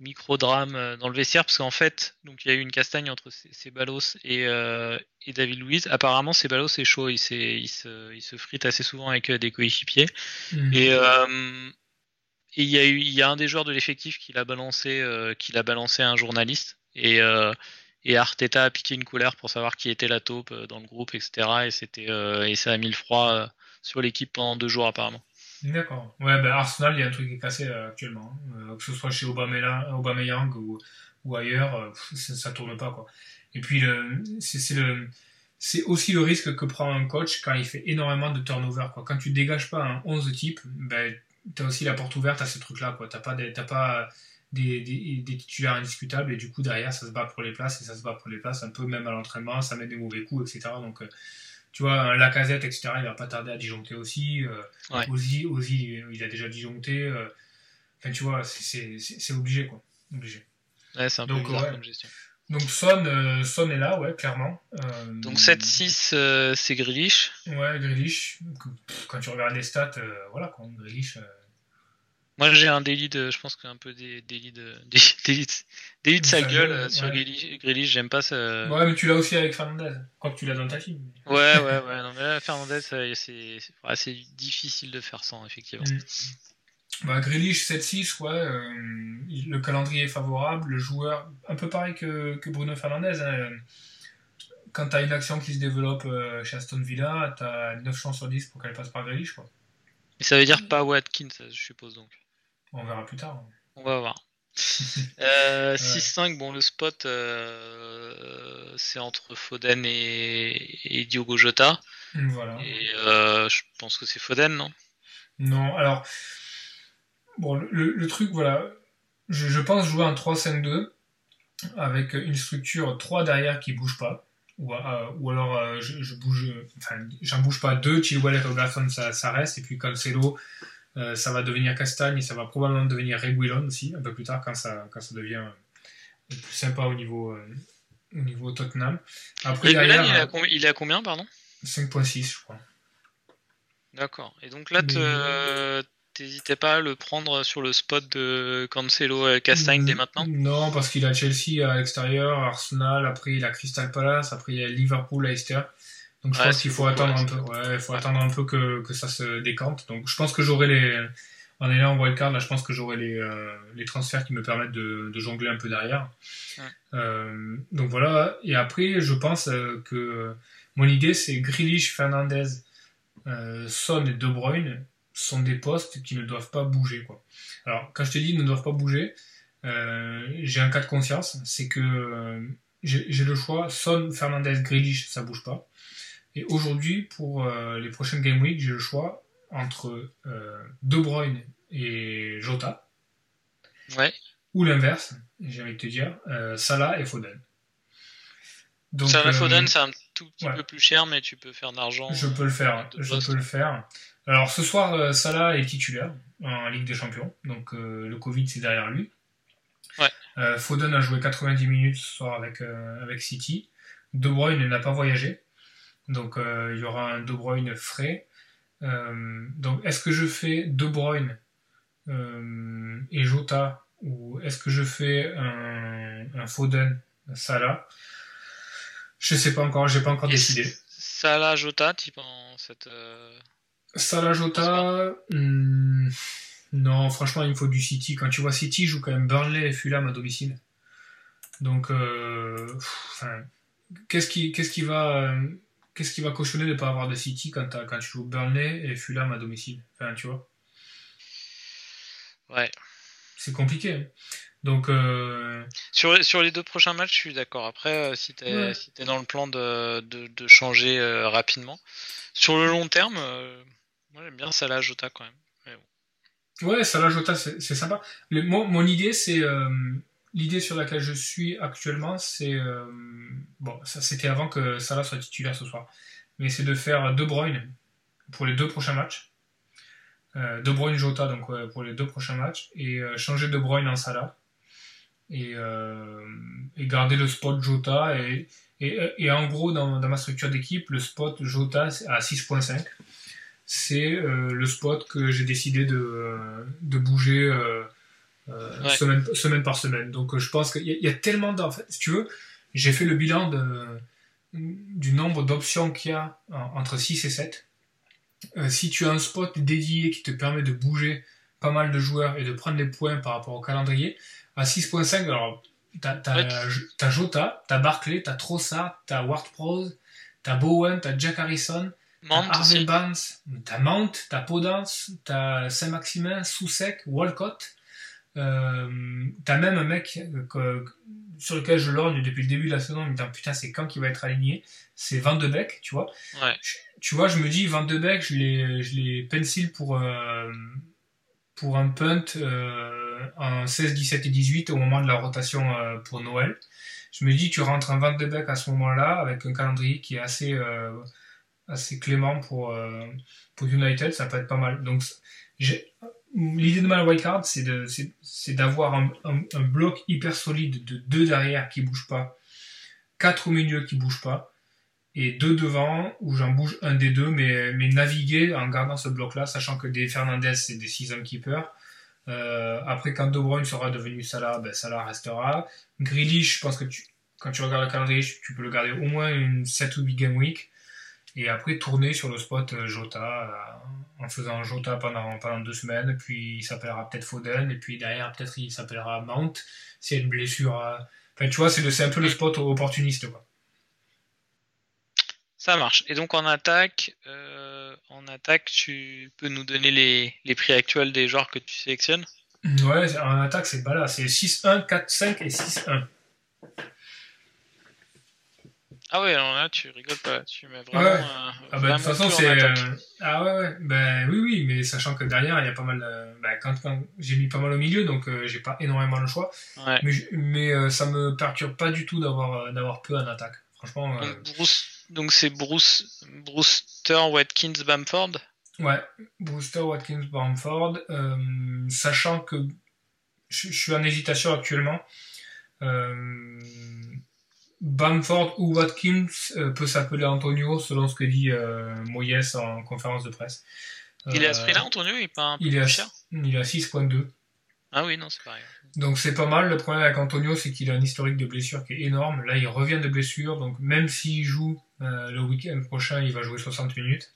[SPEAKER 3] micro-drame dans le vestiaire, parce qu'en fait, donc il y a eu une castagne entre Ceballos et, et David Louise. Apparemment, Ceballos est chaud, il, il, se, il se frite assez souvent avec des coéquipiers. Mhm. Et et il y a eu, il y a un des joueurs de l'effectif qui l'a balancé, euh, qui l'a balancé à un journaliste. Et, euh, et Arteta a piqué une couleur pour savoir qui était la taupe euh, dans le groupe, etc. Et et ça a mis le froid sur l'équipe pendant deux jours apparemment.
[SPEAKER 2] D'accord. Ouais, ben Arsenal, il y a un truc qui est cassé actuellement. Hein. que ce soit chez Aubameyang, ou, ou ailleurs, ça, ça, tourne pas quoi. Et puis c'est aussi le risque que prend un coach quand il fait énormément de turnover. Quoi. Quand tu dégages pas un 11 type, ben, t'as aussi la porte ouverte à ce truc-là, quoi. T'as pas, des, pas des, des, des, titulaires indiscutables et du coup, derrière, ça se bat pour les places et ça se bat pour les places un peu même à l'entraînement, ça met des mauvais coups, etc. Donc, euh, tu vois, un Lacazette, etc., il va pas tarder à disjoncter aussi. Euh, Ozzy, il a déjà disjoncté. Euh, enfin, tu vois, c'est obligé, quoi. Obligé.
[SPEAKER 3] Ouais, c'est un peu bizarre comme gestion.
[SPEAKER 2] Donc Son, euh, Son est là, ouais, clairement.
[SPEAKER 3] Euh, Donc 7-6, euh, c'est Grealish.
[SPEAKER 2] Ouais, Grealish. Quand tu regardes les stats, voilà, quand Grealish.
[SPEAKER 3] Moi j'ai un délit de, je pense qu'un peu des délit de, délit, délit de sa gueule sur Grealish, j'aime pas ça.
[SPEAKER 2] Ouais, mais tu l'as aussi avec Fernandez, quand tu l'as dans ta team.
[SPEAKER 3] Ouais, ouais, ouais, non mais là Fernandez, c'est assez difficile de faire sans, effectivement. Mm.
[SPEAKER 2] Bah, Grealish 7-6, ouais, euh, le calendrier est favorable, le joueur, un peu pareil que, que Bruno Fernandez. Hein, quand tu as une action qui se développe euh, chez Aston Villa, tu as 9 chances sur 10 pour qu'elle passe par Grealish. Quoi.
[SPEAKER 3] Et ça veut dire pas Watkins, je suppose donc.
[SPEAKER 2] On verra plus tard.
[SPEAKER 3] On va voir. euh, 6-5, bon, le spot, euh, c'est entre Foden et, et, Diogo Jota.
[SPEAKER 2] Voilà.
[SPEAKER 3] Et je pense que c'est Foden, non?
[SPEAKER 2] Non, alors Bon, le, truc, voilà, je, pense jouer un 3-5-2 avec une structure 3 derrière qui bouge pas. Ou, euh, ou alors euh, je, bouge, enfin, j'en bouge pas deux, Chilwell et Robertson ça, ça reste, et puis Cancelo, euh, ça va devenir Castagne, et ça va probablement devenir Reguilon aussi, un peu plus tard quand ça, quand ça devient plus sympa au niveau, au niveau Tottenham.
[SPEAKER 3] Après, Reguilon, il, est il est à combien, pardon?
[SPEAKER 2] 5.6, je crois.
[SPEAKER 3] D'accord. Et donc là, T'hésitais pas à le prendre sur le spot de Cancelo Castagne dès maintenant
[SPEAKER 2] Non, parce qu'il a Chelsea à l'extérieur, Arsenal, après il a Crystal Palace, après il y a Liverpool, Leicester. Donc je pense qu'il faut attendre un peu. Ouais, faut attendre un peu que, que, ça se décante. Donc je pense que j'aurai les. En est là en wildcard, là je pense que j'aurai les, euh, les transferts qui me permettent de, de jongler un peu derrière. Euh, donc voilà. Et après, je pense euh, que mon idée c'est Grealish, Fernandez, Son et De Bruyne sont des postes qui ne doivent pas bouger. Quoi. Alors, quand je te dis ne doivent pas bouger, euh, j'ai un cas de conscience, c'est que euh, j'ai le choix, Son, Fernandez, Grealish, ça bouge pas. Et aujourd'hui, pour euh, les prochaines Game Week, j'ai le choix entre De Bruyne et Jota.
[SPEAKER 3] Ouais.
[SPEAKER 2] ou l'inverse, j'ai envie de te dire, Salah et Foden.
[SPEAKER 3] Donc, Salah Foden, c'est un tout petit peu plus cher, mais tu peux faire d'argent.
[SPEAKER 2] Je peux le faire, je peux le faire. Alors ce soir, Salah est titulaire en Ligue des Champions, donc le Covid c'est derrière lui. Ouais. Foden a joué 90 minutes ce soir avec, avec City. De Bruyne n'a pas voyagé. Donc euh, il y aura un De Bruyne frais. Euh, donc est-ce que je fais De Bruyne euh, et Jota ou est-ce que je fais un, un Foden, Salah? Je sais pas encore, j'ai pas encore décidé.
[SPEAKER 3] Salah, Jota, tu en cette.
[SPEAKER 2] Salah, Jota. Hmm, non, franchement, il me faut du City. Quand tu vois City, joue quand même Burnley et Fulham à domicile. Donc, qu'est-ce qui, qu'est-ce qui va qu'est-ce qui va cautionner de ne pas avoir de City quand, quand tu joues Burnley et Fulham à domicile? Enfin, tu vois
[SPEAKER 3] Ouais.
[SPEAKER 2] C'est compliqué. Hein. Donc. Euh,
[SPEAKER 3] sur, sur les deux prochains matchs, je suis d'accord. Après, euh, si tu es, si dans le plan de, de, changer euh, rapidement. Sur le long terme, moi j'aime bien Salah Jota quand même.
[SPEAKER 2] Ouais, Salah Jota, c'est sympa. mon idée, c'est L'idée sur laquelle je suis actuellement, c'est. Euh, bon, ça c'était avant que Salah soit titulaire ce soir. Mais c'est de faire De Bruyne pour les deux prochains matchs. Euh, de Bruyne Jota donc pour les deux prochains matchs. Et euh, changer De Bruyne en Salah. Et, et garder le spot Jota. Et, et, en gros, dans, dans ma structure d'équipe, le spot Jota à 6.5. C'est le spot que j'ai décidé de, de bouger euh, semaine, semaine, par semaine. Donc euh, je pense qu'il y, a tellement d'en fait, si tu veux, j'ai fait le bilan de, du nombre d'options qu'il y a entre 6 et 7. Euh, si tu as un spot dédié qui te permet de bouger pas mal de joueurs et de prendre des points par rapport au calendrier, à 6.5, alors t'as as, Jota, t'as Barclay, t'as Trossard, t'as Ward Prose, t'as Bowen, t'as Jack Harrison, t'as Harvey Barnes, t'as Mount, t'as Podence, t'as Saint-Maximin, Soussek, Walcott, euh, t'as même un mec euh, sur lequel je lorgne depuis le début de la saison en me disant putain c'est quand qu'il va être aligné? C'est Van de Beek tu vois? Tu vois je me dis Van de Beek je l'ai je l'ai pencil pour euh, pour un punt en 16 17 et 18 au moment de la rotation pour Noël. Je me dis tu rentres un Van de Beek à ce moment là avec un calendrier qui est assez assez clément pour pour United ça peut être pas mal donc l'idée de ma wildcard, c'est d'avoir un, un, bloc hyper solide de deux derrière qui bougent pas, quatre au milieu qui bougent pas, et deux devant où j'en bouge un des deux, mais, mais naviguer en gardant ce bloc-là, sachant que des Fernandez c'est des six keepers. Euh, après, quand De Bruyne sera devenu Salah, ben Salah restera. Grealish, je pense que quand tu regardes le calendrier, tu peux le garder au moins une 7 ou 8 game week et après tourner sur le spot euh, Jota euh, en faisant Jota pendant, pendant deux semaines, puis il s'appellera peut-être Foden, et puis derrière peut-être il s'appellera Mount, s'il y a une blessure. Euh, enfin tu vois, c'est un peu le spot opportuniste. Quoi.
[SPEAKER 3] Ça marche. Et donc en attaque, en attaque, tu peux nous donner les, les, prix actuels des joueurs que tu sélectionnes?
[SPEAKER 2] Ouais, en attaque c'est là, c'est 6-1, 4-5 et 6-1.
[SPEAKER 3] Ah ouais, alors là, tu rigoles pas. Tu mets vraiment. Ouais.
[SPEAKER 2] ah bah, de toute façon, c'est. Ah ouais, ouais. Ben oui, oui, mais sachant que derrière, il y a pas mal. De... Ben, quand, j'ai mis pas mal au milieu, donc euh, j'ai pas énormément le choix. Ouais. Mais, mais euh, ça me perturbe pas du tout d'avoir, euh, d'avoir peu en attaque. Franchement.
[SPEAKER 3] Donc, Bruce, donc c'est Bruce, Brewster, Watkins, Bamford?
[SPEAKER 2] Ouais, Brewster, Watkins, Bamford. sachant que je, je, suis en hésitation actuellement. Euh, Bamford ou Watkins euh, peut s'appeler Antonio selon ce que dit euh, Moyes en conférence de presse.
[SPEAKER 3] il est à ce euh, prix-là, Antonio Il est pas un peu
[SPEAKER 2] il
[SPEAKER 3] est
[SPEAKER 2] cher? Il est à 6.2.
[SPEAKER 3] Ah oui, non, c'est pareil.
[SPEAKER 2] Donc c'est pas mal. Le problème avec Antonio, c'est qu'il a un historique de blessure qui est énorme. Là, il revient de blessure, donc même s'il joue le week-end prochain, il va jouer 60 minutes.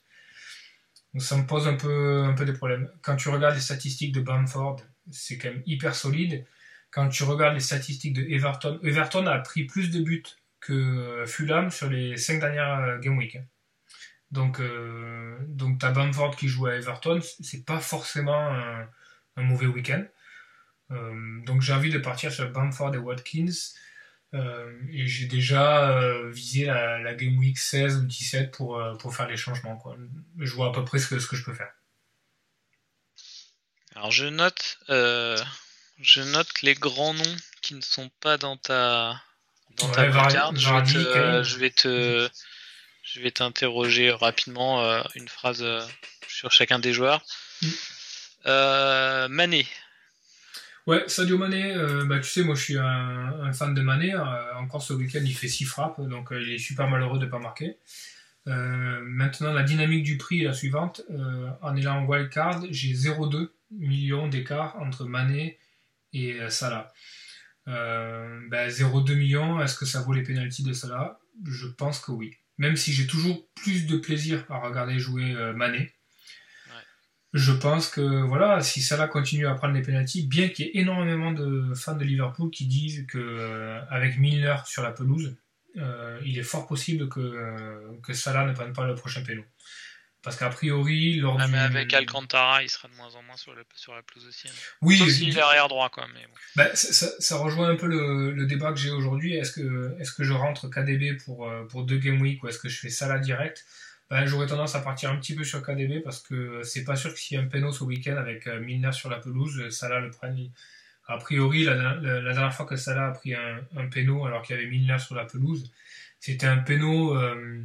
[SPEAKER 2] Donc ça me pose un peu, un peu des problèmes. Quand tu regardes les statistiques de Bamford, c'est quand même hyper solide quand tu regardes les statistiques de Everton, Everton a pris plus de buts que Fulham sur les 5 dernières euh, game week. Donc, euh, donc tu as Bamford qui joue à Everton, c'est pas forcément un, mauvais week-end. Euh, donc j'ai envie de partir sur Bamford et Watkins. et j'ai déjà visé la, Game Week 16 ou 17 pour, pour faire les changements. Je vois à peu près ce que, ce que je peux faire.
[SPEAKER 3] Alors je note Je note les grands noms qui ne sont pas dans ta dans ta carte. Je, vais te je vais t'interroger rapidement euh, une phrase euh, sur chacun des joueurs. Mm. Euh, Mané.
[SPEAKER 2] Ouais, Sadio Mané, bah, tu sais, moi je suis un, fan de Mané. encore ce week-end, il fait 6 frappes, donc il est super malheureux de ne pas marquer. maintenant, la dynamique du prix est la suivante. en étant en wildcard, j'ai 0,2 millions d'écart entre Mané et Salah. 0,2 ben, millions, est-ce que ça vaut les pénalties de Salah? Je pense que oui même si j'ai toujours plus de plaisir à regarder jouer euh, Mané. Je pense que voilà, si Salah continue à prendre les pénalties, bien qu'il y ait énormément de fans de Liverpool qui disent que euh, avec Milner sur la pelouse, euh, il est fort possible que, que Salah ne prenne pas le prochain péno. Parce qu'a priori, lors
[SPEAKER 3] ah, mais avec Alcantara, il sera de moins en moins sur, sur la pelouse aussi. Hein. Oui, Sauf s'il est arrière droit, quoi. Mais
[SPEAKER 2] bah, ça, ça, rejoint un peu le, le débat que j'ai aujourd'hui. Est-ce que, est que je rentre KDB pour, euh, pour deux game week ou est-ce que je fais Salah direct? Bah, J'aurais tendance à partir un petit peu sur KDB parce que c'est pas sûr que s'il y a un péno ce week-end avec euh, Milner sur la pelouse, Salah le prenne. A priori, la, la, dernière fois que Salah a pris un, un péno alors qu'il y avait Milner sur la pelouse, c'était un péno. Euh,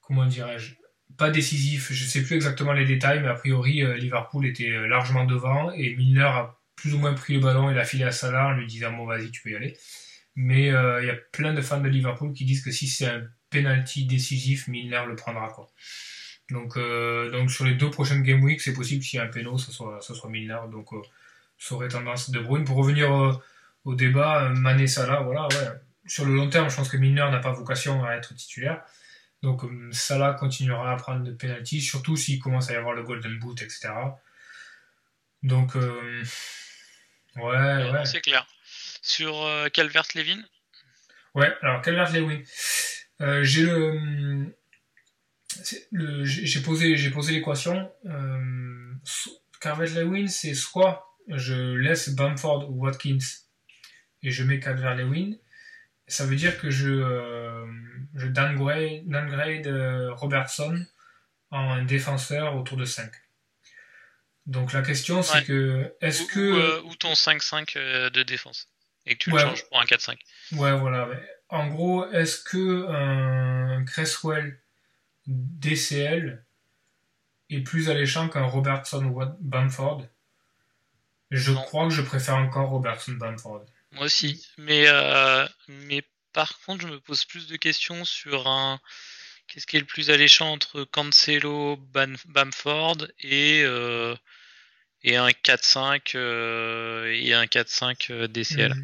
[SPEAKER 2] comment dirais-je? Pas décisif. Je sais plus exactement les détails, mais a priori, euh, Liverpool était euh, largement devant et Milner a plus ou moins pris le ballon et l'a filé à Salah en lui disant bon vas-y tu peux y aller. Mais euh, il y a plein de fans de Liverpool qui disent que si c'est un penalty décisif, Milner le prendra. Donc, donc sur les deux prochaines game week, c'est possible qu'il y ait un péno, ce soit, ce soit Milner. Donc ça aurait tendance de Bruyne. Pour revenir au débat, Mané Salah, voilà. Sur le long terme, je pense que Milner n'a pas vocation à être titulaire. Donc euh, Salah continuera à prendre de penalty, surtout s'il commence à y avoir le Golden Boot, etc. Donc, euh, ouais, ouais.
[SPEAKER 3] C'est clair. Sur euh, Calvert-Levin
[SPEAKER 2] Ouais, alors Calvert-Lewin. j'ai le, j'ai posé, j'ai posé l'équation. Calvert-Lewin, c'est soit je laisse Bamford ou Watkins et je mets Calvert-Lewin, ça veut dire que je, euh, je downgrade, euh, Robertson en défenseur autour de 5. Donc la question c'est que est-ce que
[SPEAKER 3] euh, ou, ton 5-5 de défense et que tu le changes pour un 4-5.
[SPEAKER 2] Ouais voilà. En gros, est-ce que un Cresswell DCL est plus alléchant qu'un Robertson ou Bamford? Je crois que je préfère encore Robertson Bamford.
[SPEAKER 3] Moi aussi. Mais, euh, mais par contre, je me pose plus de questions sur un. Qu'est-ce qui est le plus alléchant entre Cancelo, Bamford et, euh, et un 4-5 euh, et un 4-5 DCL.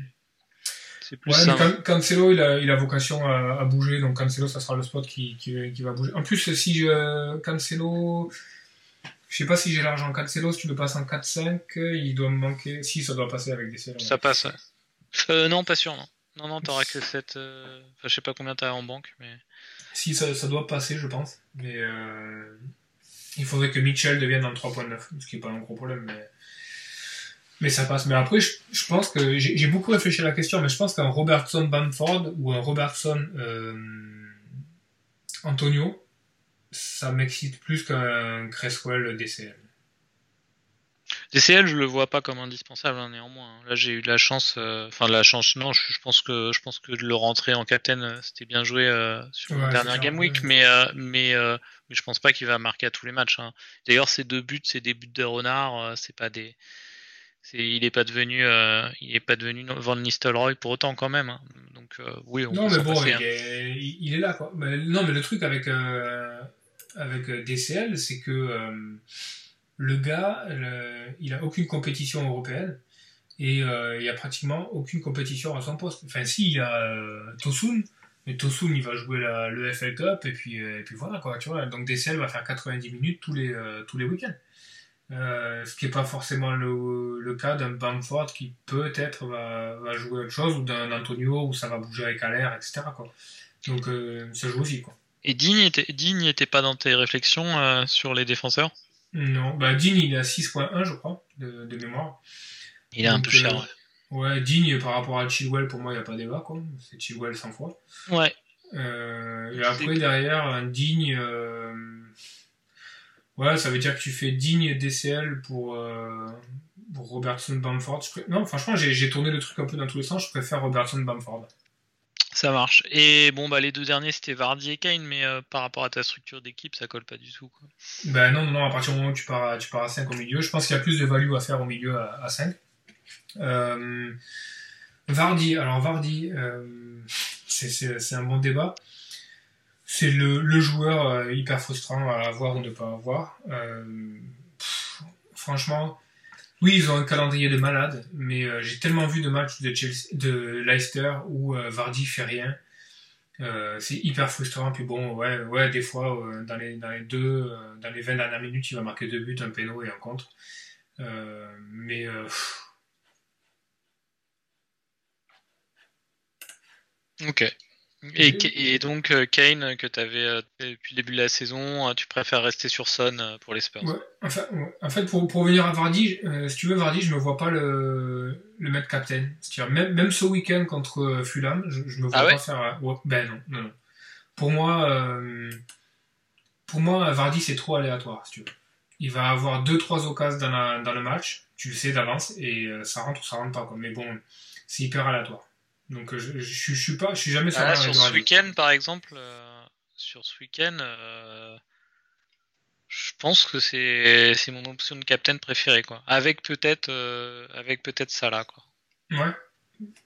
[SPEAKER 2] C'est plus ouais, Cancelo, il a, il a vocation à, bouger, donc Cancelo, ça sera le spot qui, qui, qui va bouger. En plus, si je, Cancelo, je sais pas si j'ai l'argent Cancelo, si tu le passes en 4-5, il doit me manquer. Si, ça doit passer avec DCL.
[SPEAKER 3] Ça passe, euh, non, pas sûr, non. Non, non, t'auras que 7. Euh... Enfin, je sais pas combien t'as en banque, mais.
[SPEAKER 2] Si, ça, doit passer, je pense. Mais euh... il faudrait que Mitchell devienne en 3.9, ce qui est pas un gros problème, mais. Mais ça passe. Mais après, je, je pense que j'ai beaucoup réfléchi à la question, mais je pense qu'un Robertson Bamford ou un Robertson euh, Antonio, ça m'excite plus qu'un Cresswell DCL.
[SPEAKER 3] DCL, je le vois pas comme indispensable hein, néanmoins. Là, j'ai eu de la chance, euh, enfin de la chance. Non, je, pense que je pense que de le rentrer en captain, euh, c'était bien joué euh, sur la dernière game week, mais mais mais je pense pas qu'il va marquer à tous les matchs. Hein. D'ailleurs, ces deux buts, c'est des buts de renard, c'est pas des il est pas devenu il est pas devenu Van Nistelrooy pour autant quand même hein. donc oui on
[SPEAKER 2] non mais bon il, est, il, est, là quoi non mais le truc avec avec DCL c'est que le gars, il a aucune compétition européenne et euh, il y a pratiquement aucune compétition à son poste. Enfin, si, il y a euh, Tosun, mais Tosun, il va jouer le FL Cup et puis, euh, puis voilà, quoi, tu. Donc DCL va faire 90 minutes tous les, week-ends. ce qui n'est pas forcément le, cas d'un Bamford qui peut-être va, jouer autre chose ou d'un Antonio où ça va bouger avec Allaire, etc. Donc ça joue aussi. Quoi.
[SPEAKER 3] Et Digne n'était pas dans tes réflexions sur les défenseurs?
[SPEAKER 2] Non, bah Digne il est à 6.1 je crois, de, de, mémoire.
[SPEAKER 3] Il est un peu cher.
[SPEAKER 2] Euh, ouais. Digne par rapport à Chilwell, pour moi il n'y a pas débat quoi. C'est Chilwell 100 fois.
[SPEAKER 3] Ouais.
[SPEAKER 2] Euh, et après derrière, un Digne... Euh, ouais, ça veut dire que tu fais Digne DCL pour... Robertson Bamford. Non, franchement, j'ai tourné le truc un peu dans tous les sens. Je préfère Robertson Bamford.
[SPEAKER 3] Ça marche. Et bon, bah, les deux derniers, c'était Vardy et Kane, mais euh, par rapport à ta structure d'équipe, ça colle pas du tout.
[SPEAKER 2] Ben non, non, à partir du moment où tu pars, à, tu pars à 5 au milieu, je pense qu'il y a plus de value à faire au milieu à, 5. Euh, Vardy, alors Vardy, euh, c'est un bon débat. C'est le, joueur hyper frustrant à avoir ou ne pas avoir. franchement, oui, ils ont un calendrier de malade, mais euh, j'ai tellement vu de matchs de, Chelsea, de Leicester où euh, Vardy fait rien. Euh, c'est hyper frustrant. Puis bon, ouais, ouais des fois, dans, les, dans les deux, dans les 20 dernières minutes, il va marquer deux buts, un péno et un contre. mais
[SPEAKER 3] Ok. Et, donc, euh, Kane, que tu avais euh, depuis le début de la saison, euh, tu préfères rester sur Son pour les Spurs?
[SPEAKER 2] Ouais, en fait, pour, pour venir à Vardy, si tu veux, Vardy, je me vois pas le, le mettre captain. Même, même ce week-end contre Fulham, je, je me vois ah pas faire. ben non, non, non. Pour moi, pour moi, Vardy, c'est trop aléatoire, si tu veux. Il va avoir 2-3 occasions dans, dans le match, tu le sais d'avance, et ça rentre ou ça rentre pas. Quoi. Mais bon, c'est hyper aléatoire. Donc je, je, suis pas, je suis jamais
[SPEAKER 3] sur, ah, sur ce week-end par exemple, euh, sur ce week-end, euh, je pense que c'est c'est mon option de captain préférée quoi. Avec peut-être euh, avec peut-être Salah quoi.
[SPEAKER 2] Ouais.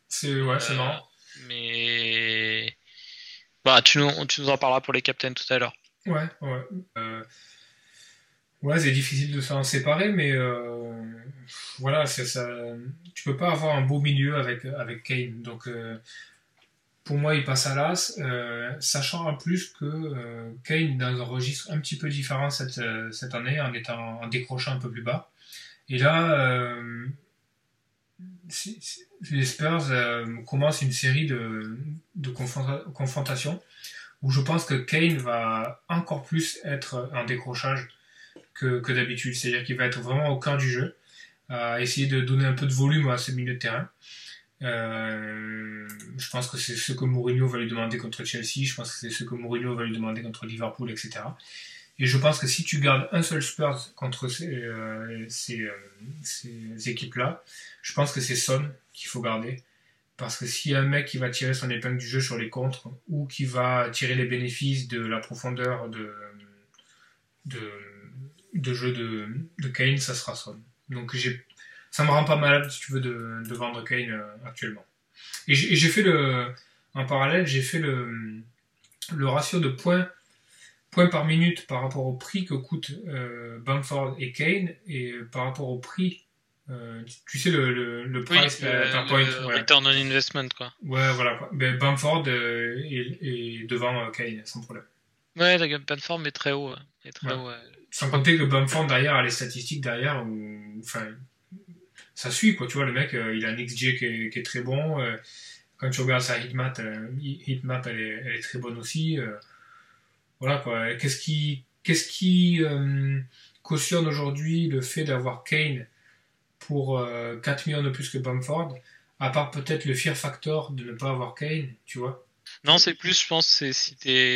[SPEAKER 2] C'est ouais, c'est marrant.
[SPEAKER 3] Mais bah tu nous tu nous en parleras pour les captains tout à l'heure.
[SPEAKER 2] Ouais, ouais. Ouais, c'est difficile de s'en séparer, mais voilà, c'est ça. Tu peux pas avoir un beau milieu avec avec Kane. Donc euh, pour moi, il passe à l'as, euh, sachant en plus que euh, Kane dans un registre un petit peu différent cette, cette année, en étant en décrochant un peu plus bas. Et là, les Spurs commencent une série de, de confrontations où je pense que Kane va encore plus être en décrochage que, que d'habitude. C'est-à-dire qu'il va être vraiment au cœur du jeu à essayer de donner un peu de volume à ce milieu de terrain. Euh, je pense que c'est ce que Mourinho va lui demander contre Chelsea, je pense que c'est ce que Mourinho va lui demander contre Liverpool, etc. Et je pense que si tu gardes un seul Spurs contre ces, euh, ces, euh, ces équipes-là, je pense que c'est Son qu'il faut garder. Parce que s'il y a un mec qui va tirer son épingle du jeu sur les contres, ou qui va tirer les bénéfices de la profondeur de, de, de jeu de, de Kane, ça sera Son. Donc j'ai, ça me rend pas malade, si tu veux, de, de vendre Kane euh, actuellement. Et j'ai fait le, en parallèle, j'ai fait le, le ratio de points, points par minute par rapport au prix que coûtent euh, Bamford et Kane et par rapport au prix euh, tu sais le, le, le price
[SPEAKER 3] par point. Ouais. Return on investment quoi.
[SPEAKER 2] Ouais voilà. Quoi. Ben, Bamford est, devant Kane sans problème.
[SPEAKER 3] Ouais, la Bamford est très haut. Est très haut
[SPEAKER 2] sans compter que Bamford derrière a les statistiques derrière enfin, ça suit quoi. Tu vois, le mec, euh, il a un XG qui est, très bon. Euh, quand tu regardes sa hitmap, euh, hitmap elle, est, elle est très bonne aussi. voilà quoi. Qu'est-ce qui, qu'est-ce qui cautionne aujourd'hui le fait d'avoir Kane pour 4 millions de plus que Bamford, à part peut-être le fear factor de ne pas avoir Kane, tu vois?
[SPEAKER 3] Non, c'est plus, je pense, c'est si,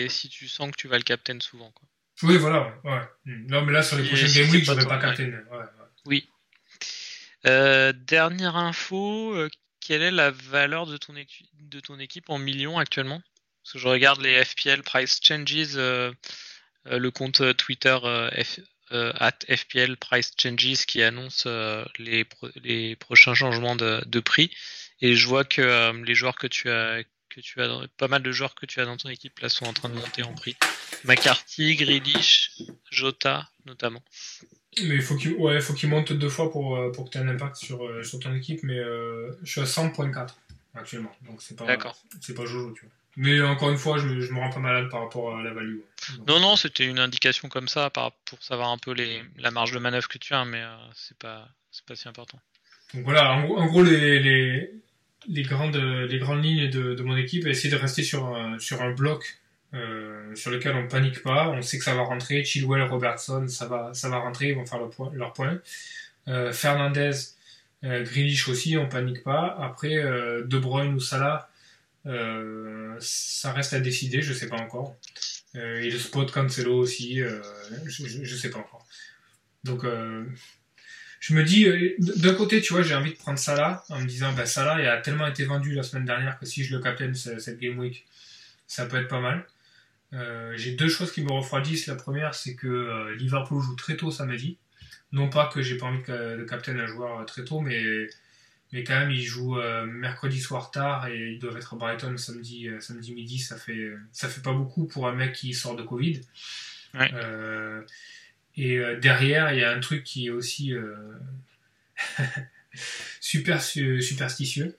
[SPEAKER 3] si tu sens que tu vas le captain souvent. Quoi.
[SPEAKER 2] Oui, voilà. Ouais. Hmm. Non, mais là, sur les prochaines Game Week, je ne vais pas. Ouais,
[SPEAKER 3] oui. Euh, dernière info, euh, quelle est la valeur de ton, de ton équipe en millions actuellement? Parce que je regarde les FPL Price Changes, euh, le compte Twitter at FPL Price Changes qui annonce les, les prochains changements de, de, prix. Et je vois que les joueurs que tu as que tu as pas mal de joueurs que tu as dans ton équipe là sont en train de monter en prix. McCarthy, Grealish, Jota notamment.
[SPEAKER 2] Mais il faut qu'il ouais, faut qu'il monte deux fois pour, euh, pour que tu aies un impact sur, euh, sur ton équipe, mais euh, je suis à 100.4 actuellement, donc c'est pas, pas Jojo, tu vois. Mais encore une fois, je me, je me rends pas malade par rapport à la value.
[SPEAKER 3] Non, non, c'était une indication comme ça pour savoir un peu les, la marge de manœuvre que tu as, mais c'est pas, pas si important.
[SPEAKER 2] Donc voilà, en, en gros, les, les, les grandes, les grandes lignes de, de mon équipe et essayer de rester sur sur un bloc euh, sur lequel on panique pas. On sait que ça va rentrer. Chilwell, Robertson, ça va, ça va rentrer. Ils vont faire leur point. Leur point. Euh, Fernandez, euh, aussi, on panique pas. Après, euh, De Bruyne ou Salah, euh, ça reste à décider. Je sais pas encore. Euh, et le spot Cancelo aussi, je, je, je, sais pas encore. Donc je me dis, euh, d'un côté, tu vois, j'ai envie de prendre Salah en me disant, bah, Salah il a tellement été vendu la semaine dernière que si je le captain cette game week, ça peut être pas mal. Euh, j'ai deux choses qui me refroidissent. La première, c'est que euh, Liverpool joue très tôt samedi. Non pas que j'ai pas envie de, captain un joueur très tôt, mais, mais quand même, il joue mercredi soir tard et ils doivent être à Brighton samedi, samedi midi. Ça fait, ça fait pas beaucoup pour un mec qui sort de Covid.
[SPEAKER 3] Ouais.
[SPEAKER 2] Et euh, derrière, il y a un truc qui est aussi euh, super superstitieux.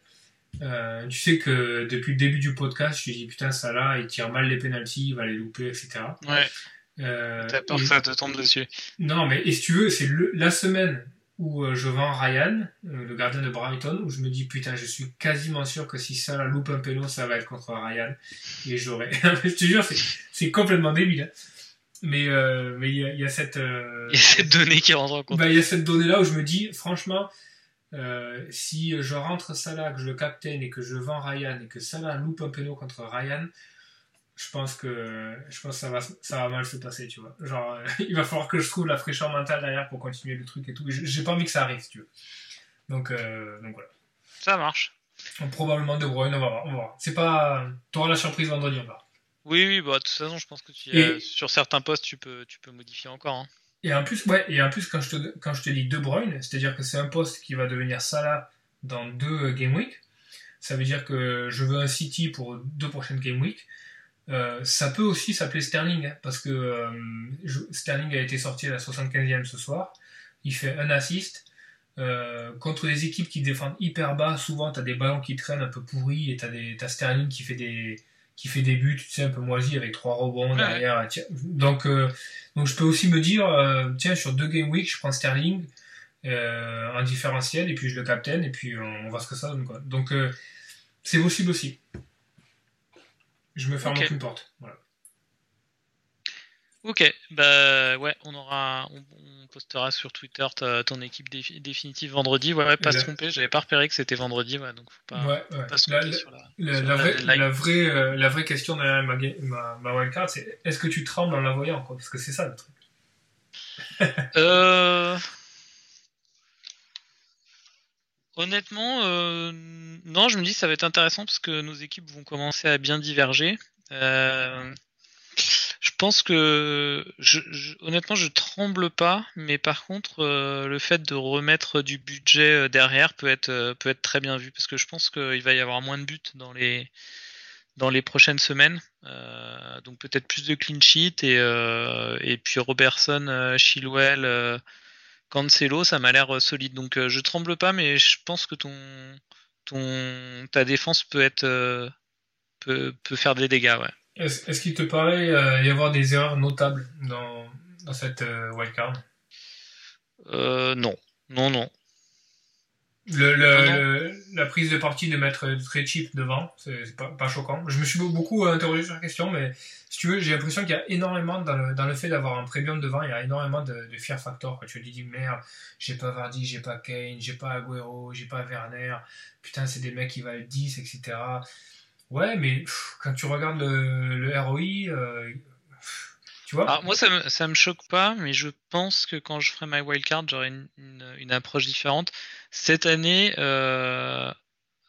[SPEAKER 2] Euh, tu sais que depuis le début du podcast, je te dis putain, ça là, il tire mal les penalties, il va les louper, etc.
[SPEAKER 3] Ouais. T'as peur que ça te tombe dessus.
[SPEAKER 2] Non, mais et si tu veux, c'est la semaine où je vends Ryan, le gardien de Brighton, où je me dis putain, je suis quasiment sûr que si ça la loupe un péno, ça va être contre Ryan. Et j'aurais. je te jure, c'est complètement débile. Hein. Mais euh, mais il y a, cette
[SPEAKER 3] euh, y a cette donnée qui rentre en compte.
[SPEAKER 2] Bah, il y a cette donnée là où je me dis franchement euh, si je rentre Salah, que je le captain et que je vends Ryan et que Salah loupe un péno contre Ryan, je pense que je pense que ça va ça va mal se passer, tu vois. Genre il va falloir que je trouve la fraîcheur mentale derrière pour continuer le truc et tout. J'ai pas envie que ça arrive, si tu veux. Donc donc voilà.
[SPEAKER 3] Ça marche.
[SPEAKER 2] probablement De Bruyne, on va voir, on va voir. C'est pas t'auras la surprise vendredi, on va voir.
[SPEAKER 3] Oui, oui, bah, de toute façon, je pense que tu, sur certains postes, tu peux, tu peux modifier encore. Hein.
[SPEAKER 2] Et en plus, ouais, et en plus quand, je te, quand je te dis De Bruyne, c'est-à-dire que c'est un poste qui va devenir Salah dans deux euh, Game Week, ça veut dire que je veux un City pour deux prochaines Game Week. Euh, ça peut aussi s'appeler Sterling, hein, parce que euh, Sterling a été sorti à la 75e ce soir. Il fait un assist. contre des équipes qui défendent hyper bas, souvent tu as des ballons qui traînent un peu pourris et tu as, Sterling qui fait des, qui fait des buts, tu sais, un peu moisi avec trois rebonds derrière. Donc, euh, donc je peux aussi me dire, euh, tiens, sur deux game week, je prends Sterling euh, en différentiel et puis je le captain et puis on voit ce que ça donne. Quoi. Donc, c'est possible aussi. Je me ferme aucune porte. Voilà.
[SPEAKER 3] Ok, bah ouais, on aura, on, postera sur Twitter ton équipe définitive vendredi. Ouais, pas se tromper, j'avais pas repéré que c'était vendredi, ouais, donc faut pas,
[SPEAKER 2] ouais, ouais. se tromper la, sur la, la, vraie, la, vraie, euh, la vraie question derrière ma, ma, ma wildcard, c'est est-ce que tu trembles en la voyant, quoi, parce que c'est ça le truc.
[SPEAKER 3] euh... Honnêtement, euh, non, je me dis ça va être intéressant parce que nos équipes vont commencer à bien diverger. Euh, je pense que, je, je, honnêtement, je tremble pas, mais par contre, euh, le fait de remettre du budget euh, derrière peut être, euh, peut être très bien vu, parce que je pense qu'il va y avoir moins de buts dans les, dans les prochaines semaines. Euh, donc peut-être plus de clean sheet et, et puis Robertson, Chilwell, Cancelo, ça m'a l'air solide. Donc je tremble pas, mais je pense que ton, ton, ta défense peut être, peut, peut faire des dégâts, ouais.
[SPEAKER 2] Est-ce qu'il te paraît euh, y avoir des erreurs notables dans, dans cette euh, wildcard?
[SPEAKER 3] Euh, Non, non, non.
[SPEAKER 2] Le, la prise de parti de mettre très cheap devant, c'est pas, pas choquant. Je me suis beaucoup interrogé sur la question, mais si tu veux, j'ai l'impression qu'il y a énormément dans le, dans le fait d'avoir un premium devant, il y a énormément de, de fear factor. Quand tu te dis merde, j'ai pas Vardy, j'ai pas Kane, j'ai pas Aguero, j'ai pas Werner, putain, c'est des mecs qui valent 10, etc. Ouais, mais quand tu regardes le, ROI, euh, tu vois.
[SPEAKER 3] Moi, ça me, ça me choque pas, mais je pense que quand je ferai my wildcard, j'aurai une, une, approche différente. Cette année, euh,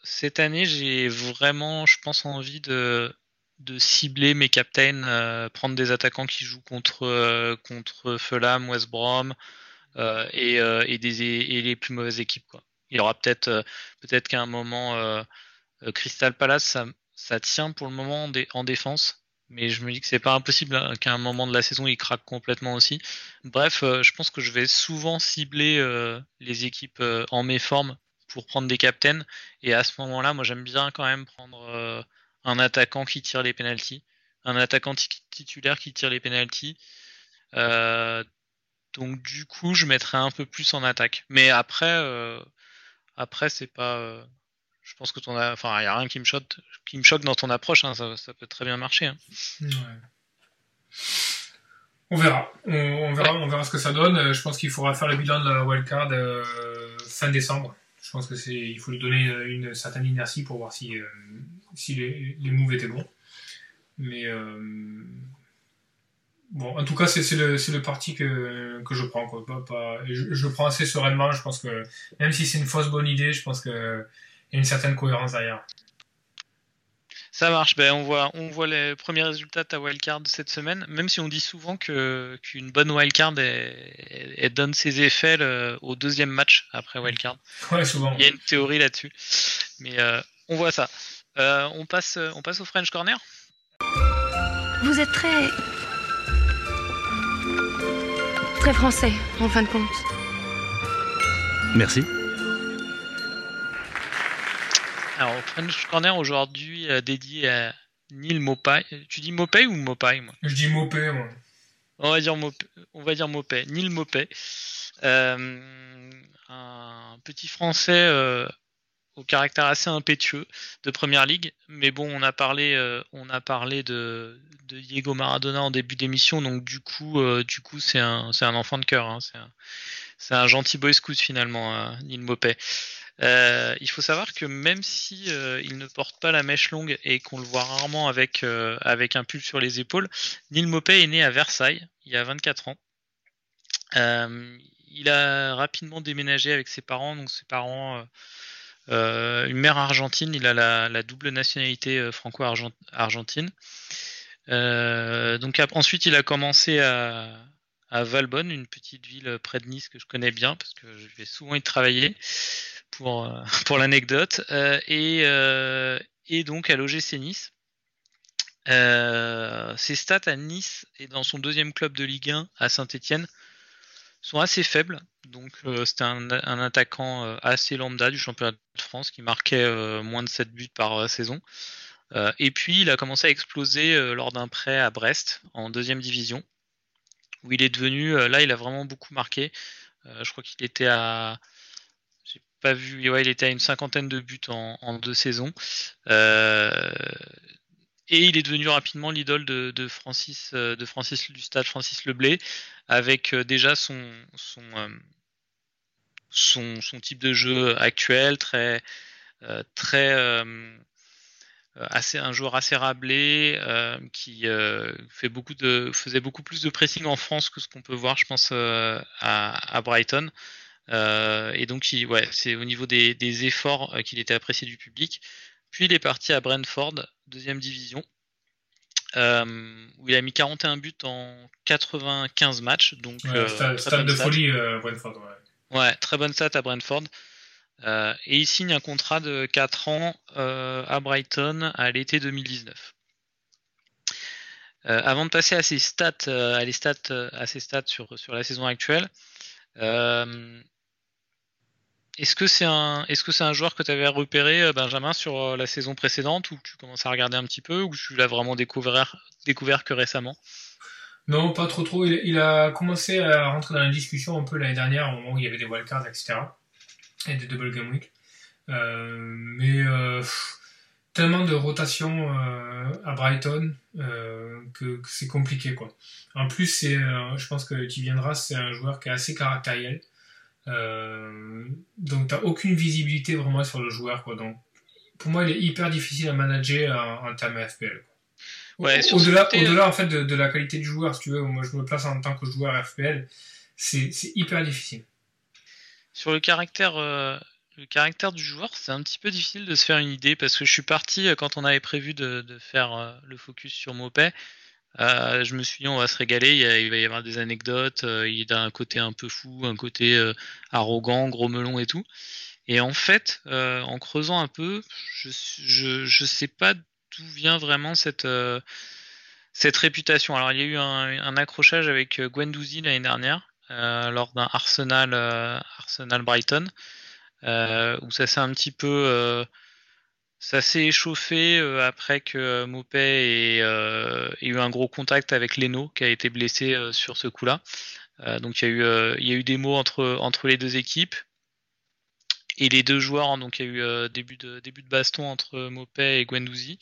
[SPEAKER 3] cette année, j'ai vraiment, je pense, envie de, de cibler mes captains, euh, prendre des attaquants qui jouent contre, contre Fulham, West Brom et, et, des, et les plus mauvaises équipes. Il y aura peut-être peut-être qu'à un moment, Crystal Palace, ça, ça tient pour le moment en défense, mais je me dis que c'est pas impossible hein, qu'à un moment de la saison il craque complètement aussi. Bref, euh, je pense que je vais souvent cibler euh, les équipes euh, en méforme pour prendre des captains, et à ce moment-là, moi j'aime bien quand même prendre un attaquant qui tire les penalties, un attaquant titulaire qui tire les penalties. donc du coup, je mettrai un peu plus en attaque. Mais après, après c'est pas je pense que ton enfin il y a rien qui me choque dans ton approche hein, ça, peut très bien marcher hein.
[SPEAKER 2] on verra on, verra on verra ce que ça donne euh, je pense qu'il faudra faire le bilan de la wildcard euh, fin décembre je pense que c'est il faut lui donner une certaine inertie pour voir si euh, si les, moves étaient bons mais euh, bon, en tout cas, c'est le, le parti que, que je prends. Quoi. je, je, le prends assez sereinement. Je pense que même si c'est une fausse bonne idée, je pense qu'il a une certaine cohérence derrière.
[SPEAKER 3] Ça marche. Ben, on, voit, on voit les premiers résultats de ta wildcard cette semaine, même si on dit souvent que, qu'une bonne wildcard elle, donne ses effets au deuxième match après wildcard.
[SPEAKER 2] Ouais, souvent.
[SPEAKER 3] Il y a une théorie là-dessus. Mais euh, on voit ça. Euh, on, passe, on passe au French Corner
[SPEAKER 4] Vous êtes très. très français, en fin de compte.
[SPEAKER 5] Merci.
[SPEAKER 3] Alors, French Corner aujourd'hui euh, dédié à Neil Mopai. Tu dis Mopai ou Mopai moi?
[SPEAKER 2] Je dis Mopé, moi.
[SPEAKER 3] On va dire Mopé. On va dire. Neil Mopé. Euh, un petit français euh, au caractère assez impétueux de première ligue. Mais bon, on a parlé, on a parlé de, Diego Maradona en début d'émission, donc du coup, du coup, c'est un, c'est un enfant de cœur. Hein. c'est un, gentil boy scout finalement, Neil Mopé. Euh, il faut savoir que même si euh, il ne porte pas la mèche longue et qu'on le voit rarement avec, euh, avec un pull sur les épaules, Neil Mopé est né à Versailles il y a 24 ans. il a rapidement déménagé avec ses parents, donc ses parents, une mère argentine, il a la, double nationalité franco-argentine. ensuite il a commencé à, à Valbonne, une petite ville près de Nice que je connais bien parce que je vais souvent y travailler pour, euh, pour l'anecdote. Euh, et, euh, et donc à l'OGC Nice. ses stats à Nice et dans son deuxième club de Ligue 1 à Saint-Etienne sont assez faibles. Donc c'était un, attaquant assez lambda du championnat de France qui marquait moins de 7 buts par saison. et puis il a commencé à exploser lors d'un prêt à Brest en deuxième division, où il est devenu, là il a vraiment beaucoup marqué. je crois qu'il était à pas vu. il était à une cinquantaine de buts en, deux saisons. Euh, et il est devenu rapidement l'idole de, Francis, euh, de Francis du stade Francis Leblé, avec euh, déjà son, type de jeu actuel, très, assez, un joueur assez rablé, qui faisait beaucoup plus de pressing en France que ce qu'on peut voir, je pense, à Brighton. Euh, et donc, ouais, c'est au niveau des, efforts euh, qu'il était apprécié du public. Puis il est parti à Brentford, deuxième division, euh, où il a mis 41 buts en 95 matchs. Donc,
[SPEAKER 2] stade, de folie, Brentford.
[SPEAKER 3] Ouais. très bonne stat à Brentford. et il signe un contrat de 4 ans à Brighton à l'été 2019. avant de passer à ses stats, à, les stats, à ses stats sur, sur la saison actuelle, est-ce que c'est un, joueur que tu avais repéré, euh, Benjamin, sur euh, la saison précédente, ou tu commences à regarder un petit peu, ou tu l'as vraiment découvert, que récemment?
[SPEAKER 2] Non, pas trop trop. Il, a commencé à rentrer dans la discussion un peu l'année dernière, au moment où il y avait des wildcards, etc. Et des double game week. Euh, mais tellement de rotation à Brighton que, c'est compliqué. En plus, je pense que tu viendras, c'est un joueur qui est assez caractériel. Euh, donc tu n'as aucune visibilité vraiment sur le joueur. Quoi. Donc, pour moi, il est hyper difficile à manager en, termes FPL. Ouais, au-delà, au-delà en fait de, la qualité du joueur, si tu veux, moi je me place en tant que joueur FPL, c'est, hyper difficile.
[SPEAKER 3] Sur le caractère, euh, le caractère du joueur, c'est un petit peu difficile de se faire une idée parce que je suis parti euh, quand on avait prévu de, faire le focus sur Mopé. Euh, je me suis dit, on va se régaler, il, va y avoir des anecdotes, euh, il a un côté un peu fou, un côté euh, arrogant, gros melon et tout. Et en fait, en creusant un peu, je, je, sais pas d'où vient vraiment cette, cette réputation. Alors, il y a eu un, accrochage avec Gwendouzi l'année dernière, lors d'un Arsenal, Arsenal Brighton, où ça s'est un petit peu ça s'est échauffé euh, après que euh, Mopé euh, ait, eu un gros contact avec Leno qui a été blessé sur ce coup-là. donc il y, a eu, des mots entre, les deux équipes. Et les deux joueurs, hein, donc il y a eu début, de, baston entre Mopé et Gwendouzi.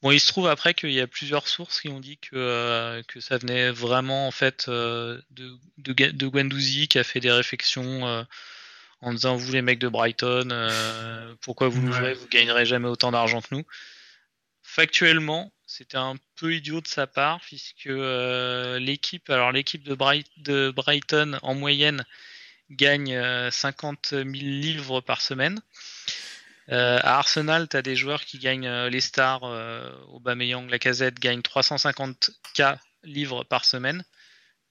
[SPEAKER 3] Bon, il se trouve après qu'il y a plusieurs sources qui ont dit que, ça venait vraiment en fait de, de, qui a fait des réflexions en disant vous les mecs de Brighton, euh, pourquoi vous l'ouvrez, vous gagnerez jamais autant d'argent que nous. Factuellement, c'était un peu idiot de sa part puisque l'équipe, alors l'équipe de, de, Brighton en moyenne gagne 50 000 livres par semaine. à Arsenal, tu as des joueurs qui gagnent les stars, Aubameyang, Lacazette gagnent 350k livres par semaine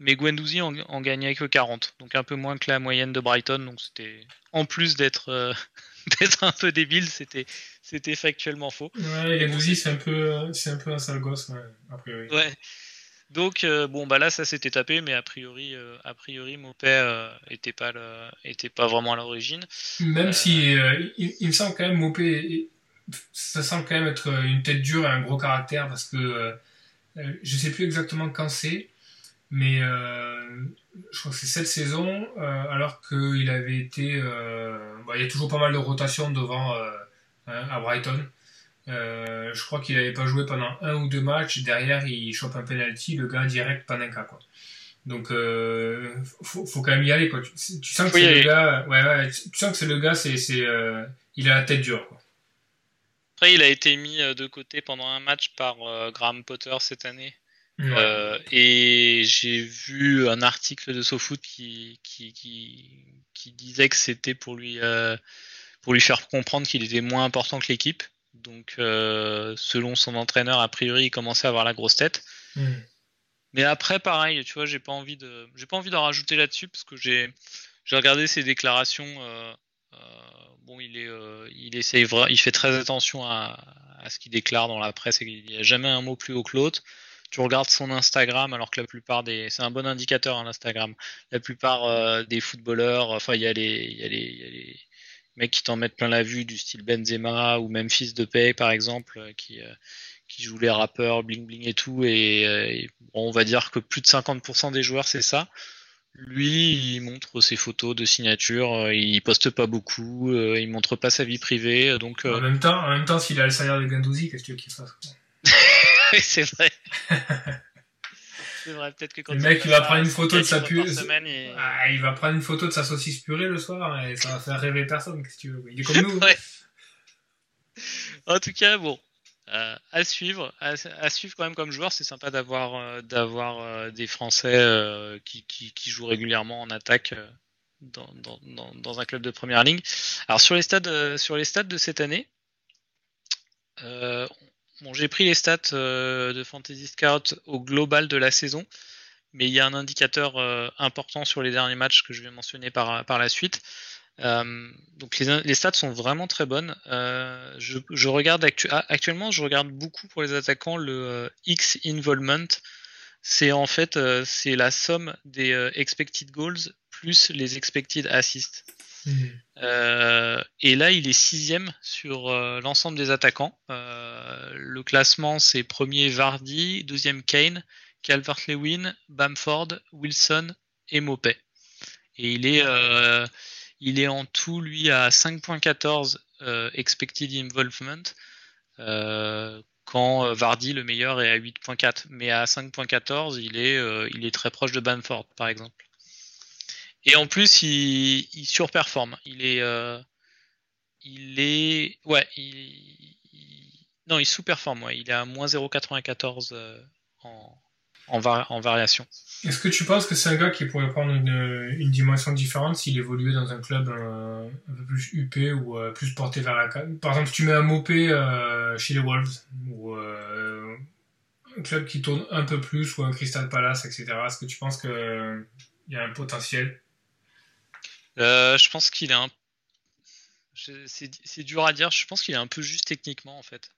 [SPEAKER 3] mais Guendouzi en, en, gagnait que 40, donc un peu moins que la moyenne de Brighton. Donc c'était en plus d'être euh, d'être un peu débile, c'était c'était factuellement faux.
[SPEAKER 2] Ouais, Guendouzi c'est un peu c'est un peu un sale gosse, ouais, a priori.
[SPEAKER 3] Ouais. Donc euh, bon bah là ça s'était tapé, mais a priori euh, a priori Mopé était pas le, était pas vraiment à l'origine.
[SPEAKER 2] Même si il, il, me semble quand même Mopé ça semble quand même être une tête dure et un gros caractère parce que je sais plus exactement quand c'est mais euh, je crois que c'est cette saison, euh, alors qu'il avait été. Euh, bah, il y a toujours pas mal de rotation devant hein, à Brighton. je crois qu'il n'avait pas joué pendant un ou deux matchs. Derrière, il chope un penalty, le gars direct Panenka. Quoi. Donc, euh, faut, faut, quand même y aller. Quoi. Tu, sens que c'est le gars. Ouais, ouais, tu, sens que c'est le gars, c'est, c'est, il a la tête dure. Quoi.
[SPEAKER 3] Après, il a été mis de côté pendant un match par Graham Potter cette année. Euh, et j'ai vu un article de SoFoot qui, qui, qui, disait que c'était pour lui, euh, pour lui faire comprendre qu'il était moins important que l'équipe. Donc, euh, selon son entraîneur, a priori, il commençait à avoir la grosse tête. Hmm. Mais après, pareil, tu vois, j'ai pas envie de, j'ai pas envie d'en rajouter là-dessus parce que j'ai, j'ai regardé ses déclarations. bon, il est, il essaye, il fait très attention à, à ce qu'il déclare dans la presse et il n'y a jamais un mot plus haut que l'autre tu regardes son Instagram, alors que la plupart des, c'est un bon indicateur hein, l'Instagram. La plupart euh, des footballeurs, enfin il y a les, il y y a les mecs qui t'en mettent plein la vue du style Benzema ou même Fils de Paix par exemple, euh, qui euh, qui jouent les rappeurs bling bling et tout, et, on va dire que plus de 50% des joueurs c'est ça. Lui, il montre ses photos de signature, il poste pas beaucoup, il montre pas sa vie privée, donc.
[SPEAKER 2] En même temps, en même temps, s'il a le salaire de Gandouzi, qu'est-ce que tu veux qu'il fasse
[SPEAKER 3] c'est vrai. c'est vrai, peut-être que quand
[SPEAKER 2] le mec, il va prendre une photo de sa purée. Ah, il va prendre une photo de sa saucisse purée le soir et ça va faire rêver personne, si tu veux. Il est comme nous.
[SPEAKER 3] En tout cas, bon. Euh, à suivre, à, suivre quand même comme joueur, c'est sympa d'avoir euh, d'avoir euh, des Français qui, qui, qui, jouent régulièrement en attaque dans, dans, dans, un club de première ligne. Alors sur les stades sur les stades de cette année, Bon, j'ai pris les stats euh, de Fantasy Scout au global de la saison, mais il y a un indicateur euh, important sur les derniers matchs que je vais mentionner par, par la suite. Euh, donc les, les, stats sont vraiment très bonnes. Je, je, regarde ah, actuellement, je regarde beaucoup pour les attaquants le X involvement. C'est en fait c'est la somme des expected goals plus les expected assists. Euh, et là, il est sixième sur euh, l'ensemble des attaquants. Euh, le classement, c'est premier Vardy, deuxième Kane, Calvert-Lewin, Bamford, Wilson et Mopé. Et il est, il est en tout, lui, à 5.14 expected involvement, quand Vardy, le meilleur, est à 8.4. Mais à 5.14, il est, il est très proche de Bamford, par exemple. Et en plus, il, surperforme. Il est, euh, il est, ouais, il, non, il sous-performe. Il est à moins 0,94 euh, en, variation.
[SPEAKER 2] Est-ce que tu penses que c'est un gars qui pourrait prendre une, une dimension différente s'il évoluait dans un club euh, un peu plus huppé ou euh, plus porté vers la Par exemple, si tu mets un Mopé chez les Wolves ou un club qui tourne un peu plus ou un Crystal Palace, etc. Est-ce que tu penses qu'il y a un potentiel?
[SPEAKER 3] Euh, je pense qu'il est un. C'est dur à dire. Je pense qu'il est un peu juste techniquement en fait.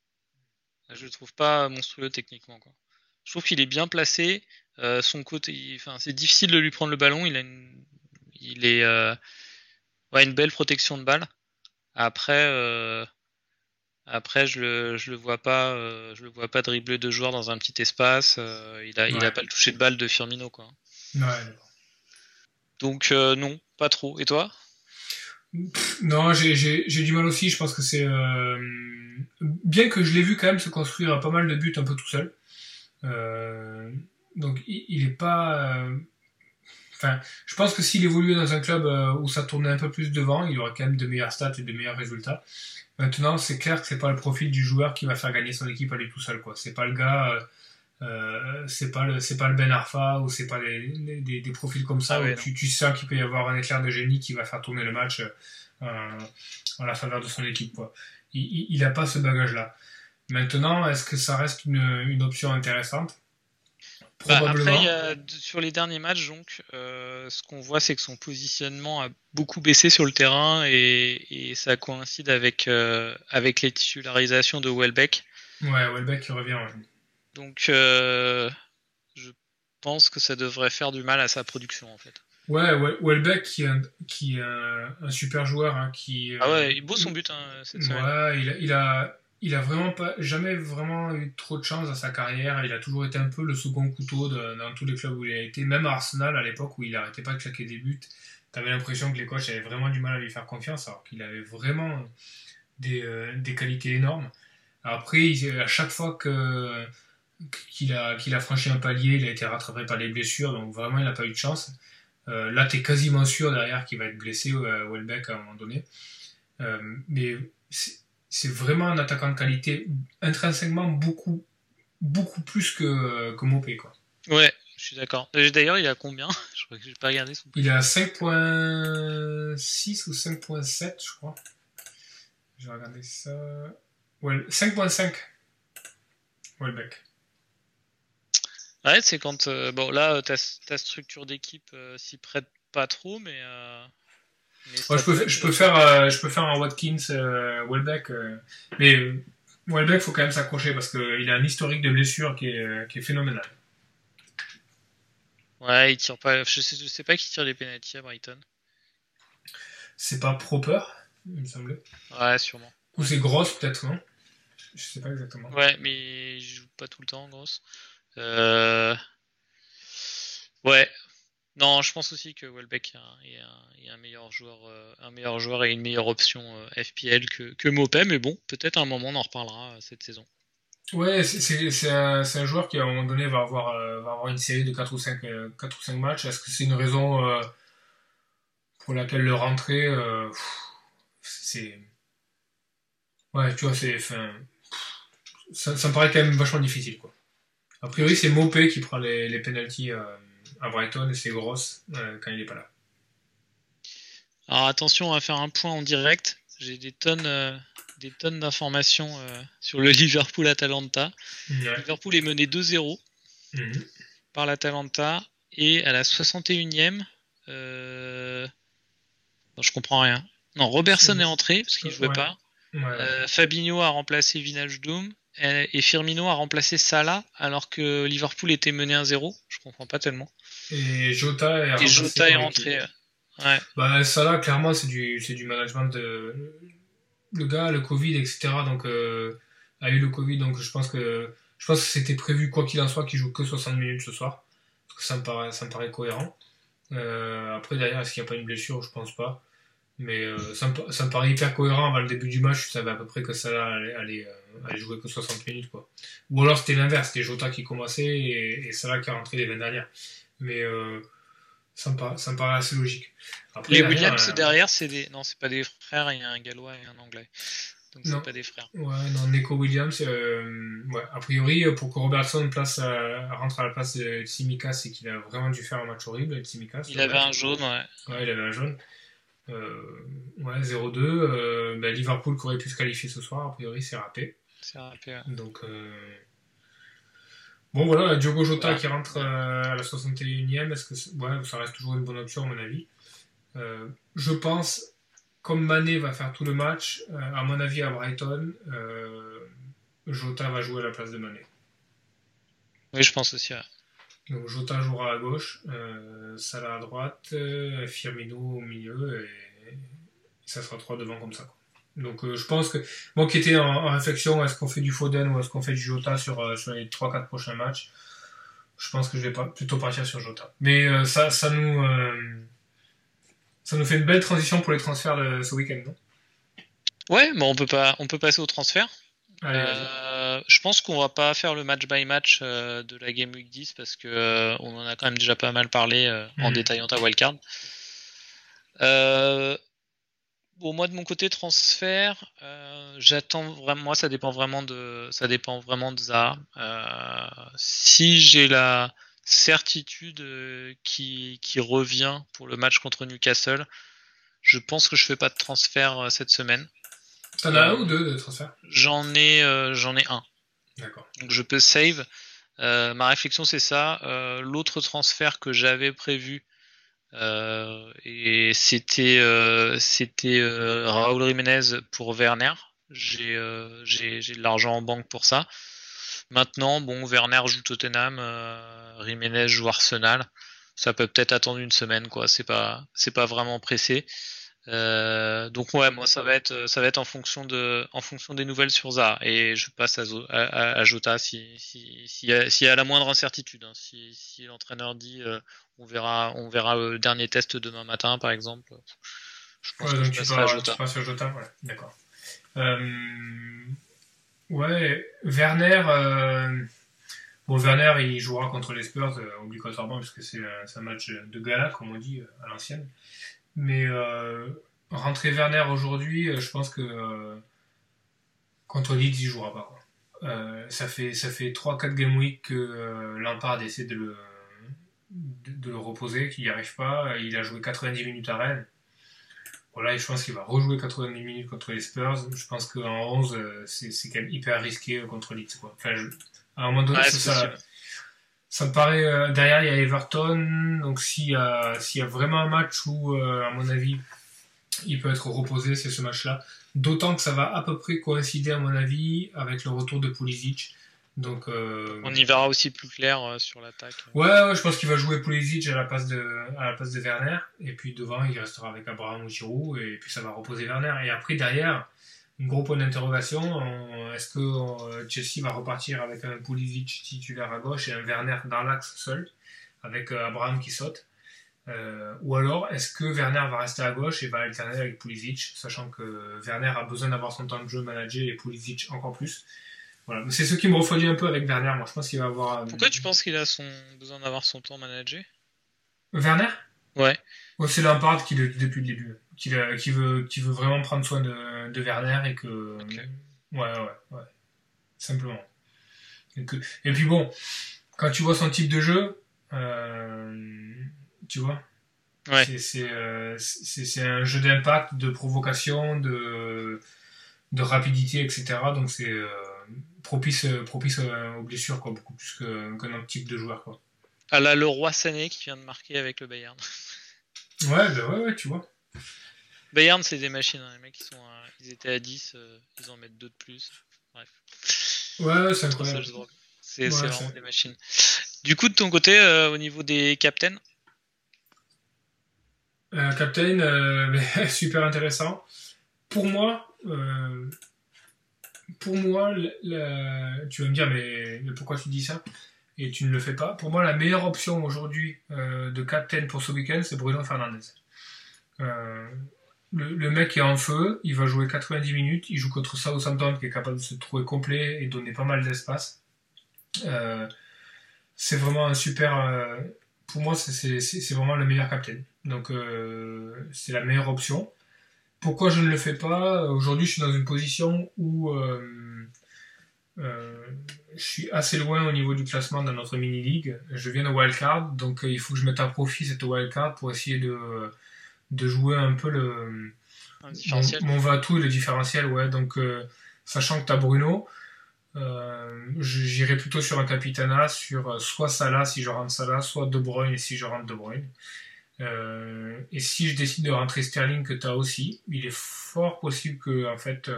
[SPEAKER 3] Je le trouve pas monstrueux techniquement. Quoi. Je trouve qu'il est bien placé. Euh, son côté, enfin, c'est difficile de lui prendre le ballon. Il a une, il est, euh... ouais, une belle protection de balle. Après, euh... après, je le, je le vois pas, je le vois pas dribbler deux joueurs dans un petit espace. Il a, il a pas le toucher de balle de Firmino quoi.
[SPEAKER 2] Ouais.
[SPEAKER 3] Donc non, pas trop. Et toi?
[SPEAKER 2] Non, j'ai du mal aussi. Je pense que c'est bien que je l'ai vu quand même se construire pas mal de buts un peu tout seul. Euh, donc il, est pas. Euh, enfin, je pense que s'il évoluait dans un club où ça tournait un peu plus devant, il aurait quand même de meilleures stats et de meilleurs résultats. Maintenant, c'est clair que c'est pas le profil du joueur qui va faire gagner son équipe à lui tout seul. quoi. C'est pas le gars, euh, euh, c'est pas le, c'est pas le Ben Arfa ou c'est pas des, des, des profils comme ça
[SPEAKER 3] Ah
[SPEAKER 2] où tu, tu sens qu'il peut y avoir un éclair de génie qui va faire tourner le match euh, en la faveur de son équipe. Quoi. Il, il, il a pas ce bagage-là. Maintenant, est-ce que ça reste une, une option intéressante?
[SPEAKER 3] Bah,
[SPEAKER 2] Probablement.
[SPEAKER 3] après, sur les derniers matchs, donc, euh, ce qu'on voit, c'est que son positionnement a beaucoup baissé sur le terrain et, et ça coïncide avec, euh, avec les titularisations de Welbeck.
[SPEAKER 2] Ouais, Welbeck qui revient. ouais.
[SPEAKER 3] Donc, euh, je pense que ça devrait faire du mal à sa production, en fait.
[SPEAKER 2] Ouais, Wel- Welbeck qui est un, qui est un, un super joueur, hein, qui.
[SPEAKER 3] Ah ouais, il beau son but hein, cette semaine.
[SPEAKER 2] Ouais, il a, il a, il a vraiment pas, jamais vraiment eu trop de chance dans sa carrière. Il a toujours été un peu le second couteau dans tous les clubs où il a été. Même à Arsenal, à l'époque où il arrêtait pas de claquer des buts, t'avais l'impression que les coachs avaient vraiment du mal à lui faire confiance, alors qu'il avait vraiment des, euh, des qualités énormes. Après, à chaque fois que qu'il a, a franchi un palier, il a été rattrapé par les blessures, donc vraiment il n'a pas eu de chance. Euh, là, tu es quasiment sûr derrière qu'il va être blessé, euh, Welbeck, à un moment donné. Mais c'est vraiment un attaquant de qualité, intrinsèquement beaucoup, beaucoup plus que, que Mopé. Quoi.
[SPEAKER 3] Ouais, je suis d'accord. Euh, D'ailleurs, il a combien? Je crois que j'ai pas regardé son
[SPEAKER 2] Il à 5.6 ou 5.7, je crois. Je vais regarder ça. Ouais, 5.5. Welbeck.
[SPEAKER 3] Ouais, c'est quand. euh, bon, là, ta, ta structure d'équipe euh, s'y prête pas trop, mais. euh,
[SPEAKER 2] je, peux, je, peux faire, euh, je peux faire un Watkins euh, Welbeck. euh, mais euh, Welbeck, faut quand même s'accrocher parce qu'il a un historique de blessure qui est, euh, qui est phénoménal.
[SPEAKER 3] Ouais, il tire pas. Je sais, je sais pas qui tire les pénaltys à Brighton.
[SPEAKER 2] C'est pas proper, il me semblait.
[SPEAKER 3] Ouais, sûrement.
[SPEAKER 2] Ou c'est grosse, peut-être, non? Je sais pas exactement.
[SPEAKER 3] Ouais, mais il joue pas tout le temps, grosse. Euh... Ouais. Non, je pense aussi que Welbeck est un, meilleur joueur, euh, un meilleur joueur et une meilleure option euh, FPL que, que Mopé, mais bon, peut-être à un moment on en reparlera euh, cette saison.
[SPEAKER 2] Ouais, c'est- un, un joueur qui, à un moment donné, va avoir, va avoir une série de 4 ou 5, euh, 4 ou 5 matchs. Est-ce que c'est une raison pour laquelle le rentrer, c'est. Ouais, tu vois, c'est. ça, ça me paraît quand même vachement difficile, quoi. A priori, c'est Mopé qui prend les, les penalties euh, à Brighton et c'est grosse euh, quand il est pas là.
[SPEAKER 3] Alors attention, on va faire un point en direct. J'ai des tonnes, euh, des tonnes d'informations euh, sur le Liverpool-Atalanta.
[SPEAKER 2] Ouais.
[SPEAKER 3] Liverpool est mené 2-0
[SPEAKER 2] Mhm.
[SPEAKER 3] par l'Atalanta et à la 61e, euh... non, je comprends rien. Non, Robertson est entré parce qu'il jouait
[SPEAKER 2] Ouais.
[SPEAKER 3] pas.
[SPEAKER 2] Ouais.
[SPEAKER 3] Euh, Fabinho a remplacé Vinage Doom et, et Firmino a remplacé Salah alors que Liverpool était mené 1-0. Je comprends pas tellement.
[SPEAKER 2] Et Jota est
[SPEAKER 3] Et Jota est rentré. Ouais.
[SPEAKER 2] Bah, ça là, clairement, c'est du, c'est du management de. Le gars, le Covid, etc. Donc, euh, a eu le Covid, donc je pense que. Je pense que c'était prévu, quoi qu'il en soit, qu'il joue que 60 minutes ce soir. Parce que ça me paraît, ça me paraît cohérent. Euh, après, derrière, est-ce qu'il n'y a pas une blessure? Je pense pas. Mais euh, ça, me, ça me paraît hyper cohérent. Avant le début du match, je savais à peu près que ça allait, allait, allait jouer que 60 minutes. Quoi. Ou alors c'était l'inverse, c'était Jota qui commençait et, et Salah qui a rentré les 20 dernières. Mais euh, ça, me paraît, ça me paraît assez logique. Après,
[SPEAKER 3] Les
[SPEAKER 2] derrière,
[SPEAKER 3] Williams
[SPEAKER 2] euh,
[SPEAKER 3] derrière, c'est des. Non, c'est pas des frères, il y a un gallois et un anglais. Donc c'est pas des frères.
[SPEAKER 2] Ouais, non, Neko Williams, euh, ouais, a priori, pour que Robertson place à- rentre à la place de Tsimikas, c'est qu'il a vraiment dû faire un match horrible, Tsimikas.
[SPEAKER 3] Il avait un jaune, ouais.
[SPEAKER 2] Ouais, il avait un jaune. Euh, ouais, 0-2. Euh, ben, Liverpool qui aurait pu se qualifier ce soir, a priori, c'est raté.
[SPEAKER 3] C'est ouais.
[SPEAKER 2] Donc, euh, bon, voilà, Diogo Jota
[SPEAKER 3] Voilà.
[SPEAKER 2] qui rentre euh, à la 61e, est-ce que ouais, ça reste toujours une bonne option, à mon avis. Euh, je pense, comme Mané va faire tout le match, euh, à mon avis, à Brighton, euh, Jota va jouer à la place de Mané.
[SPEAKER 3] Oui, je pense aussi. ouais.
[SPEAKER 2] Donc Jota jouera à gauche, Salah à droite, Firmino au milieu, et, ça sera trois devant comme ça. quoi. Donc euh, je pense que, moi qui étais en, en réflexion, est-ce qu'on fait du Foden ou est-ce qu'on fait du Jota sur, euh, sur les 3-4 prochains matchs Je pense que je vais pas, plutôt partir sur Jota. Mais euh, ça, ça, nous, ça nous fait une belle transition pour les transferts de ce week-end, non?
[SPEAKER 3] Ouais, mais on peut pas, on peut passer au transfert.
[SPEAKER 2] Allez.
[SPEAKER 3] Euh, je pense qu'on va pas faire le match by match de la Game Week 10 parce que on en a quand même déjà pas mal parlé en
[SPEAKER 2] Mhm.
[SPEAKER 3] détaillant ta wildcard. Euh, Bon, moi de mon côté transfert, j'attends vraiment. Moi, ça dépend vraiment de, ça dépend vraiment de ça. si j'ai la certitude qui, qui revient pour le match contre Newcastle, je pense que je fais pas de transfert cette semaine.
[SPEAKER 2] T'en as un ou deux de transfert?
[SPEAKER 3] J'en ai, j'en ai un.
[SPEAKER 2] D'accord.
[SPEAKER 3] Donc je peux save. Euh, ma réflexion c'est ça. Euh, l'autre transfert que j'avais prévu euh, et c'était c'était Raúl Jiménez pour Werner. J'ai de l'argent en banque pour ça. Maintenant bon Werner joue Tottenham, Jiménez joue Arsenal. Ça peut peut-être attendre une semaine quoi. C'est pas c'est pas vraiment pressé. Euh, donc ouais, moi ça va être ça va être en fonction de en fonction des nouvelles sur Zaha et je passe à, à, à Jota si si s'il y, a, y a la moindre incertitude. Hein. Si, si l'entraîneur dit euh, on verra on verra le dernier test demain matin par exemple.
[SPEAKER 2] Je pense ouais, que donc je tu, pars, Jota. tu passes sur Jota, ouais, d'accord. Euh, ouais, Werner. Euh, bon, Werner il jouera contre les Spurs obligatoirement puisque c'est un match de gala comme on dit à l'ancienne. Mais euh, rentrer Werner aujourd'hui, euh, je pense que euh, contre Leeds, il jouera pas. Quoi. Euh, ça fait ça fait 3-4 game week que euh, Lampard essaie de le de, de le reposer, qu'il n'y arrive pas. Il a joué 90 minutes à Rennes. Voilà, et je pense qu'il va rejouer 90 minutes contre les Spurs. Je pense qu'en 11, c'est, c'est quand même hyper risqué contre Leeds. Quoi. Enfin, je, à un moment donné, ouais, ça, ça me paraît euh, derrière il y a Everton donc s'il y a s'il y a vraiment un match où euh, à mon avis il peut être reposé c'est ce match là d'autant que ça va à peu près coïncider à mon avis avec le retour de Pulisic donc euh,
[SPEAKER 3] on y verra aussi plus clair sur l'attaque.
[SPEAKER 2] Ouais, ouais je pense qu'il va jouer Pulisic à la place de à la place de Werner. Et puis devant il restera avec Abraham ou Giroud. Et puis ça va reposer Werner. Et après derrière gros point d'interrogation. Est-ce que euh, Chelsea va repartir avec un Pulisic titulaire à gauche et un Werner dans l'axe seul, avec euh, Abraham qui saute? Euh, Ou alors, est-ce que Werner va rester à gauche et va alterner avec Pulisic, sachant que Werner a besoin d'avoir son temps de jeu managé et Pulisic encore plus? Voilà. C'est ce qui me refroidit un peu avec Werner. Moi, je pense qu'il va avoir.
[SPEAKER 3] Pourquoi tu penses qu'il a son... besoin d'avoir son temps managé?
[SPEAKER 2] Werner?
[SPEAKER 3] Ouais.
[SPEAKER 2] c'est Lampard qui depuis le début qui, qui, veut, qui veut vraiment prendre soin de, de Werner et que. Ouais, ouais, ouais. Simplement. Et, que, et, puis bon, quand tu vois son type de jeu, euh, tu vois,
[SPEAKER 3] ouais.
[SPEAKER 2] Euh, c'est un jeu d'impact, de provocation, de, de rapidité, etc. Donc c'est euh, propice, propice aux blessures, quoi, beaucoup plus qu'un autre type de joueur. Quoi.
[SPEAKER 3] Ah là, le roi Sané qui vient de marquer avec le Bayern.
[SPEAKER 2] Ouais, bah ouais, ouais, tu vois.
[SPEAKER 3] Bayern, c'est des machines. Hein. Les mecs, ils, sont ils étaient à 10, euh, ils en mettent 2 de plus. Bref.
[SPEAKER 2] Ouais, c'est incroyable.
[SPEAKER 3] C'est vraiment des machines. Du coup, de ton côté, euh, au niveau des captains?
[SPEAKER 2] Euh, Captain, euh, super intéressant. Pour moi, pour moi, tu vas me dire, mais, pourquoi tu dis ça Et tu ne le fais pas. Pour moi, la meilleure option aujourd'hui de captain pour ce week-end, c'est Bruno Fernandez. Euh, le, mec est en feu, il va jouer 90 minutes, il joue contre Southampton qui est capable de se trouver complet et donner pas mal d'espace. Euh, c'est vraiment un super. Euh, pour moi, c'est vraiment le meilleur capitaine. Donc, euh, c'est la meilleure option. Pourquoi je ne le fais pas? Aujourd'hui, je suis dans une position où je suis assez loin au niveau du classement dans notre mini-league. Je viens de wildcard, donc il faut que je mette à profit cette wildcard pour essayer de de jouer un peu le mon, va-tout le différentiel ouais. Donc euh, sachant que tu as Bruno euh, j'irai plutôt sur un capitana sur euh, soit Salah si je rentre Salah soit De Bruyne si je rentre De Bruyne et si je décide de rentrer Sterling que tu as aussi il est fort possible que en fait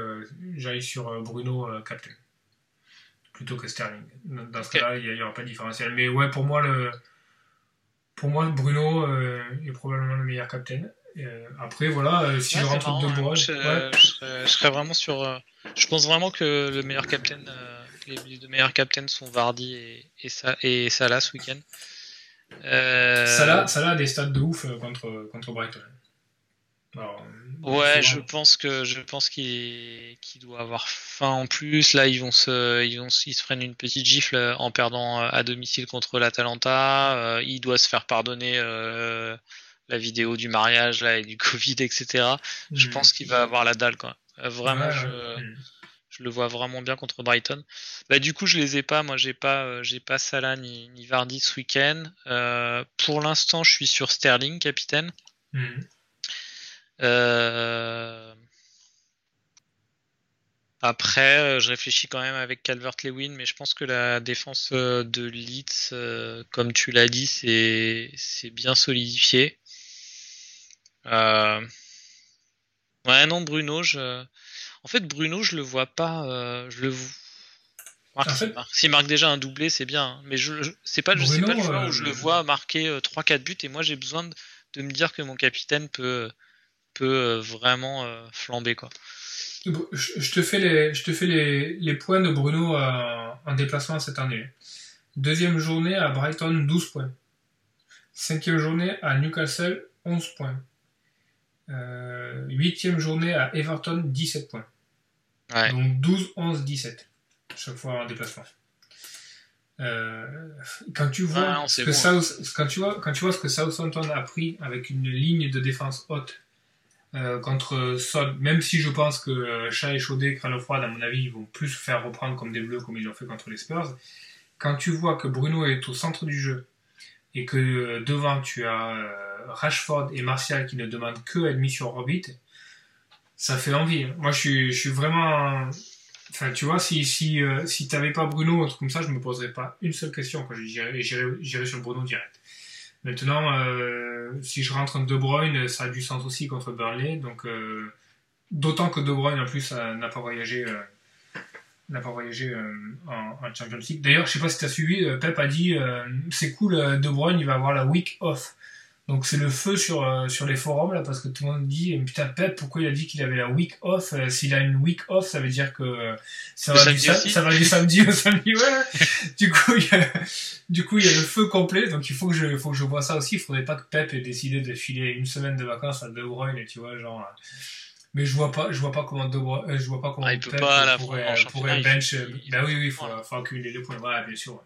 [SPEAKER 2] j'aille sur Bruno captain. Plutôt que Sterling. Dans ce cas-là il n'y aura pas de différentiel. Mais ouais pour moi le pour moi Bruno est probablement le meilleur captain. Euh, après, voilà, euh, si je rentre de bois,
[SPEAKER 3] je, je, serais, vraiment sur. Euh, je pense vraiment que le meilleur captain, les deux meilleurs captains sont Vardy et, et, et Salah ce week-end.
[SPEAKER 2] Salah, Salah a des stats de ouf contre, contre Brighton.
[SPEAKER 3] ouais, je pense que je pense qu'il doit avoir faim en plus. Là, ils vont se ils vont ils se prennent une petite gifle en perdant à domicile contre l'Atalanta. il doit se faire pardonner la vidéo du mariage là et du Covid, etc. Je
[SPEAKER 2] Mm.
[SPEAKER 3] pense qu'il va avoir la dalle quoi. Euh, Vraiment,
[SPEAKER 2] Ouais,
[SPEAKER 3] je,
[SPEAKER 2] ouais.
[SPEAKER 3] Je le vois vraiment bien contre Brighton. Bah du coup, je les ai pas. Moi, j'ai pas, euh, j'ai pas Salah ni, ni Vardy ce week-end. Euh, pour l'instant, je suis sur Sterling, capitaine.
[SPEAKER 2] Mm.
[SPEAKER 3] Euh, Après, je réfléchis quand même avec Calvert-Lewin, mais je pense que la défense de Leeds, comme tu l'as dit, c'est c'est bien solidifié. Euh, Ouais, non, Bruno, je... en fait, Bruno, je le vois pas. euh, Je le vois. Marc,
[SPEAKER 2] En fait-
[SPEAKER 3] s'il marque- S'il marque déjà un doublé, c'est bien. hein. Mais je, je- c'est pas, je sais pas le joueur
[SPEAKER 2] euh,
[SPEAKER 3] où je le vois marquer euh, 3-4 buts et moi j'ai besoin de, de me dire que mon capitaine peut, peut euh, vraiment euh, flamber quoi.
[SPEAKER 2] Je te fais les, je te fais les, les points de Bruno euh, en déplacement cette année. Deuxième journée à Brighton, 12 points. Cinquième journée à Newcastle, 11 points. Euh, huitième journée à Everton, 17 points.
[SPEAKER 3] Ouais.
[SPEAKER 2] Donc 12, 11, 17. Chaque fois en déplacement. Euh, quand tu vois
[SPEAKER 3] non, c'est
[SPEAKER 2] que
[SPEAKER 3] bon.
[SPEAKER 2] South- quand tu vois quand tu vois ce que Southampton a pris avec une ligne de défense haute euh, contre Son, même si je pense que euh, Chat et Chaudé, crâne froid, à mon avis, ils vont plus se faire reprendre comme des bleus comme ils l'ont fait contre les Spurs. Quand tu vois que Bruno est au centre du jeu et que euh, devant tu as euh, Rashford et Martial qui ne demandent que à être mis sur orbite, ça fait envie. Moi, je suis, je suis vraiment. Enfin, tu vois, si, si, euh, si t'avais pas Bruno un truc comme ça, je me poserais pas une seule question. Quoi. J'irais, sur Bruno direct. Maintenant, euh, si je rentre en De Bruyne, ça a du sens aussi contre Burnley. Donc, euh, d'autant que De Bruyne, en plus, n'a pas voyagé, n'a pas voyagé en, en Champions League. D'ailleurs, je sais pas si tu as suivi, Pep a dit, c'est cool, De Bruyne, il va avoir la week off. Donc c'est le feu sur, euh, sur les forums là parce que tout le monde dit putain Pep pourquoi il a dit qu'il avait la week off? Euh, s'il a une week off ça veut dire que euh, ça, va du,
[SPEAKER 3] samedi
[SPEAKER 2] sa-
[SPEAKER 3] aussi?
[SPEAKER 2] ça va du samedi au samedi ouais du coup il y a, du coup il y a le feu complet. Donc il faut que je faut que je vois ça aussi. Il faudrait pas que Pep ait décidé de filer une semaine de vacances à De Bruyne tu vois genre euh, mais je vois pas je vois pas comment De Bruyne je vois pas comment
[SPEAKER 3] Ah, il peut
[SPEAKER 2] Pep
[SPEAKER 3] pas,
[SPEAKER 2] pourrait, pourrait bench
[SPEAKER 3] il-
[SPEAKER 2] bah oui oui il faut,
[SPEAKER 3] voilà.
[SPEAKER 2] faut accumuler les points voilà bien sûr ouais.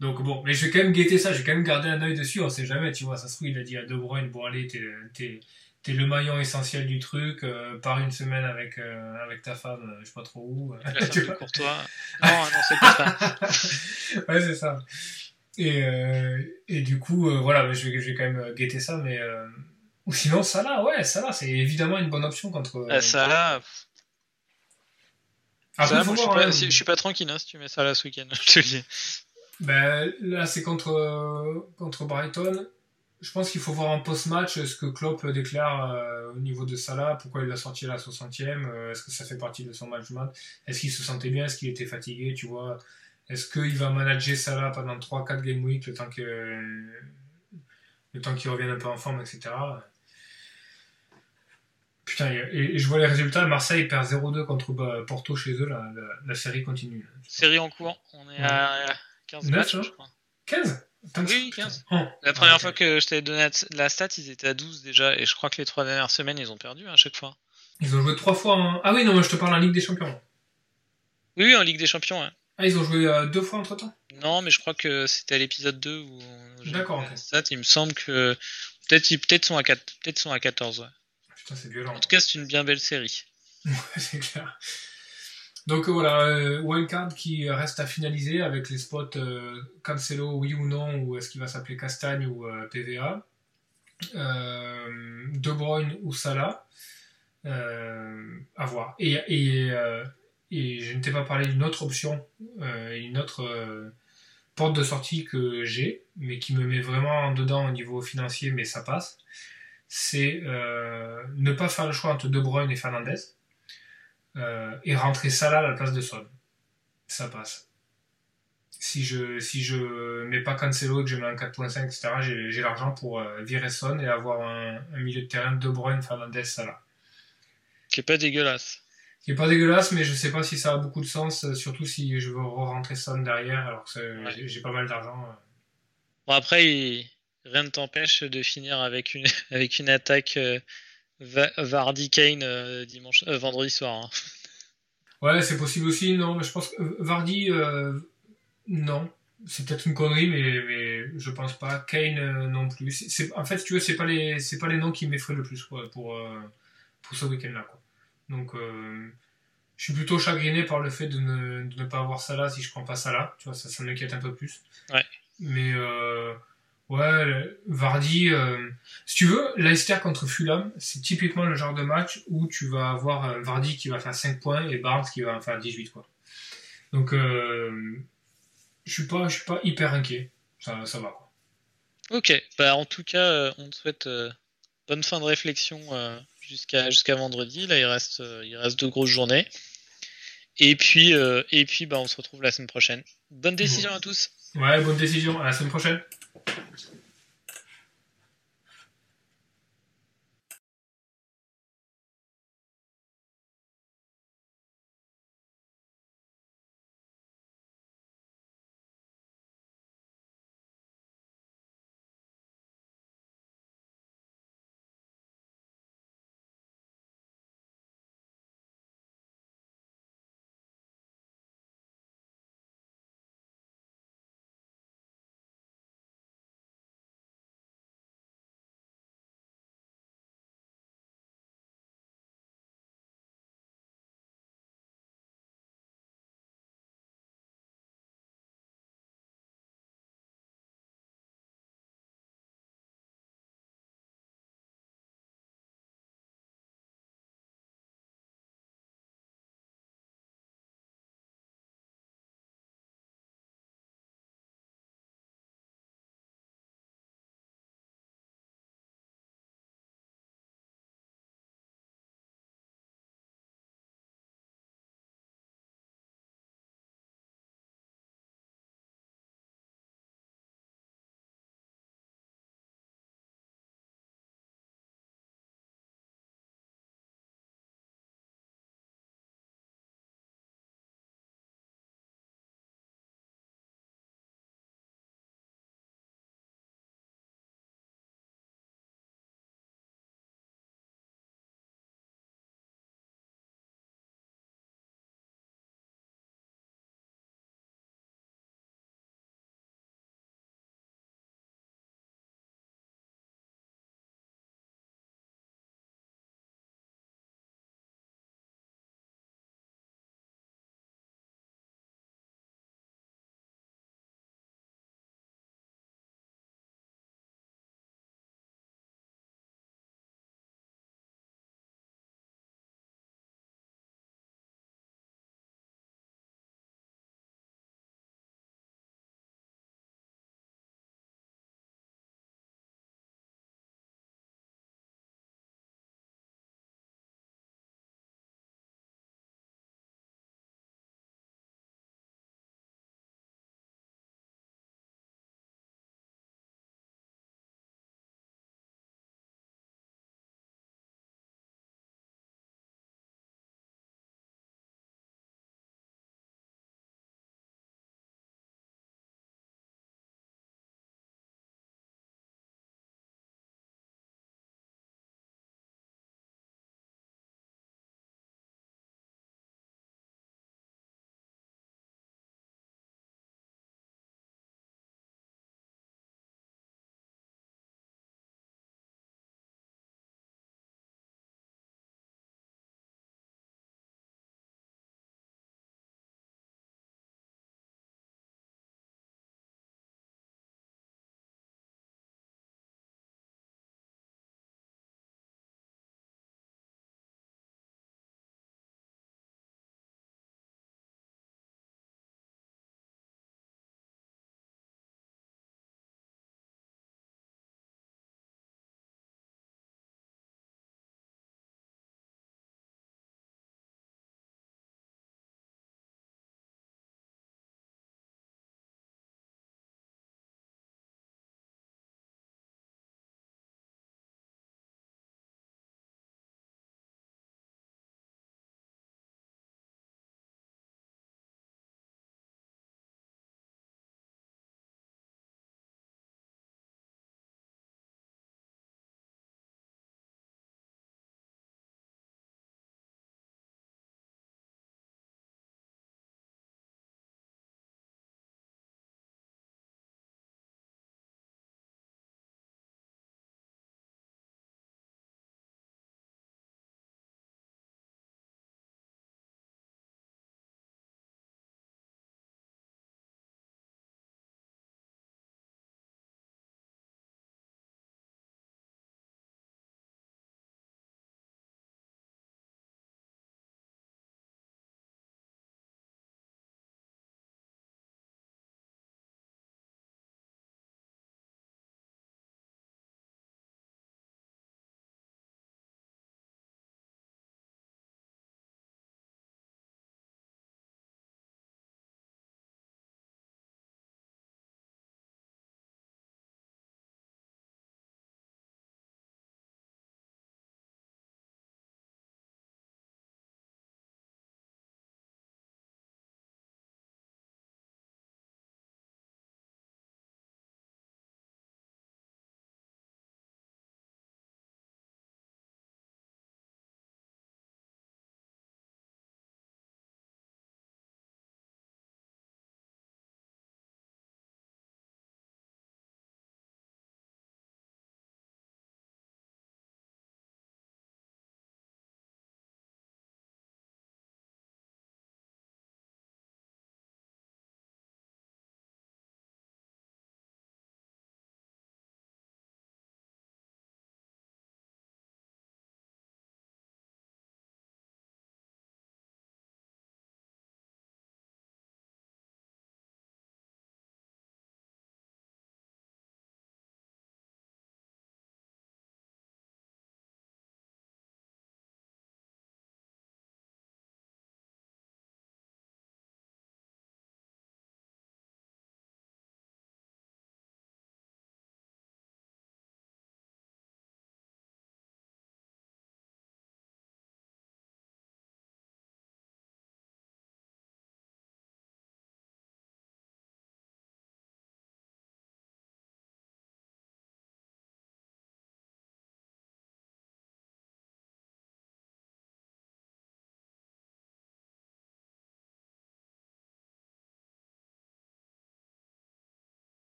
[SPEAKER 2] Donc bon, mais je vais quand même guetter ça, je vais quand même garder un œil dessus, on sait jamais, tu vois, ça se trouve, il a dit à De Bruyne, bon allez, t'es, t'es, t'es le maillon essentiel du truc, euh, pars une semaine avec, euh, avec ta femme, euh, je sais pas trop où. euh,
[SPEAKER 3] La
[SPEAKER 2] tu vois.
[SPEAKER 3] Courtois. Non, non, c'est pas ça.
[SPEAKER 2] ouais, c'est ça. Et, et du coup, voilà, je vais, je vais quand même guetter ça, mais... Ou sinon, Salah, ouais, Salah, c'est évidemment une bonne option contre...
[SPEAKER 3] Ah,
[SPEAKER 2] Après, faut
[SPEAKER 3] moi, je, suis pas,
[SPEAKER 2] hein.
[SPEAKER 3] si- je suis pas tranquille hein, si tu mets ça là ce week-end. Je te le dis.
[SPEAKER 2] Ben, là, c'est contre, euh, contre Brighton. Je pense qu'il faut voir en post-match ce que Klopp déclare euh, au niveau de Salah, pourquoi il l'a sorti à la 60e, euh, est-ce que ça fait partie de son management, est-ce qu'il se sentait bien, est-ce qu'il était fatigué, tu vois, est-ce qu'il va manager Salah pendant 3-4 game week le temps que le temps qu'il revienne un peu en forme, etc. Putain, et, et je vois les résultats, Marseille perd 0-2 contre bah, Porto chez eux, la, la, la série continue.
[SPEAKER 3] Série en cours, on est à 15
[SPEAKER 2] Neuf,
[SPEAKER 3] matchs,
[SPEAKER 2] hein.
[SPEAKER 3] je crois.
[SPEAKER 2] 15 Tant que
[SPEAKER 3] Oui,
[SPEAKER 2] ça,
[SPEAKER 3] 15.
[SPEAKER 2] putain. Oh.
[SPEAKER 3] La première
[SPEAKER 2] Ah,
[SPEAKER 3] fois que je t'avais donné la stat, ils étaient à 12 déjà, et je crois que les trois dernières semaines, ils ont perdu hein, à chaque fois.
[SPEAKER 2] Ils ont joué trois fois en... Ah oui, non, moi je te parle en Ligue des Champions.
[SPEAKER 3] Oui, oui, en Ligue des Champions. hein.
[SPEAKER 2] Ah, ils ont joué euh, deux fois entre temps
[SPEAKER 3] Non, mais je crois que c'était à l'épisode 2 où
[SPEAKER 2] D'accord, ok.
[SPEAKER 3] la stat. Il me semble que peut-être ils peut sont à 4, peut-être sont à 14. Ouais.
[SPEAKER 2] Putain, c'est violent.
[SPEAKER 3] En tout cas, c'est une bien belle série.
[SPEAKER 2] c'est clair. Donc euh, voilà, euh, wildcard qui reste à finaliser avec les spots euh, Cancelo, oui ou non, ou est-ce qu'il va s'appeler Castagne ou PVA. Euh, De Bruyne ou Salah. À voir. Et, et, et je ne t'ai pas parlé d'une autre option, une autre porte de sortie que j'ai, mais qui me met vraiment en dedans au niveau financier, mais ça passe. C'est ne pas faire le choix entre De Bruyne et Fernandez euh, et rentrer Salah à la place de Son. Ça passe. Si je si je mets pas Cancelo et que je mets un 4.5 etc j'ai j'ai l'argent pour euh, virer Son et avoir un, un milieu de terrain De Bruyne, Fernandez, Salah.
[SPEAKER 3] Qui est pas dégueulasse.
[SPEAKER 2] Qui est pas dégueulasse mais je sais pas si ça a beaucoup de sens euh, surtout si je veux rentrer Son derrière alors que
[SPEAKER 3] Ouais.
[SPEAKER 2] j'ai- j'ai pas mal d'argent.
[SPEAKER 3] Bon, après, il- rien ne t'empêche de finir avec une, avec une attaque euh, Va- Vardy Kane euh, dimanche, euh, vendredi soir. hein.
[SPEAKER 2] Ouais, c'est possible aussi. Non, mais je pense que euh, Vardy, non. c'est peut-être une connerie, mais, mais je pense pas. Kane euh, non plus. C'est, en fait, tu veux, c'est pas les, c'est pas les noms qui m'effraient le plus quoi, pour, euh, pour ce week-end-là. Donc, euh, je suis plutôt chagriné par le fait de ne, de ne pas avoir Salah si je prends pas Salah. Tu vois, ça, ça m'inquiète un peu plus.
[SPEAKER 3] Ouais.
[SPEAKER 2] Mais ouais, Vardy. euh, si tu veux, Leicester contre Fulham, c'est typiquement le genre de match où tu vas avoir un Vardy qui va faire 5 points et Barnes qui va en faire 18 quoi. Donc euh, je suis pas, je suis pas hyper inquiet. Ça, ça va. Quoi.
[SPEAKER 3] Ok, bah en tout cas, euh, on te souhaite euh, bonne fin de réflexion euh, jusqu'à jusqu'à vendredi. Là, il reste, euh, il reste deux grosses journées. Et puis, euh, et puis, bah, on se retrouve la semaine prochaine. Bonne décision à tous.
[SPEAKER 2] Ouais, bonne décision. À la semaine prochaine. Thank you.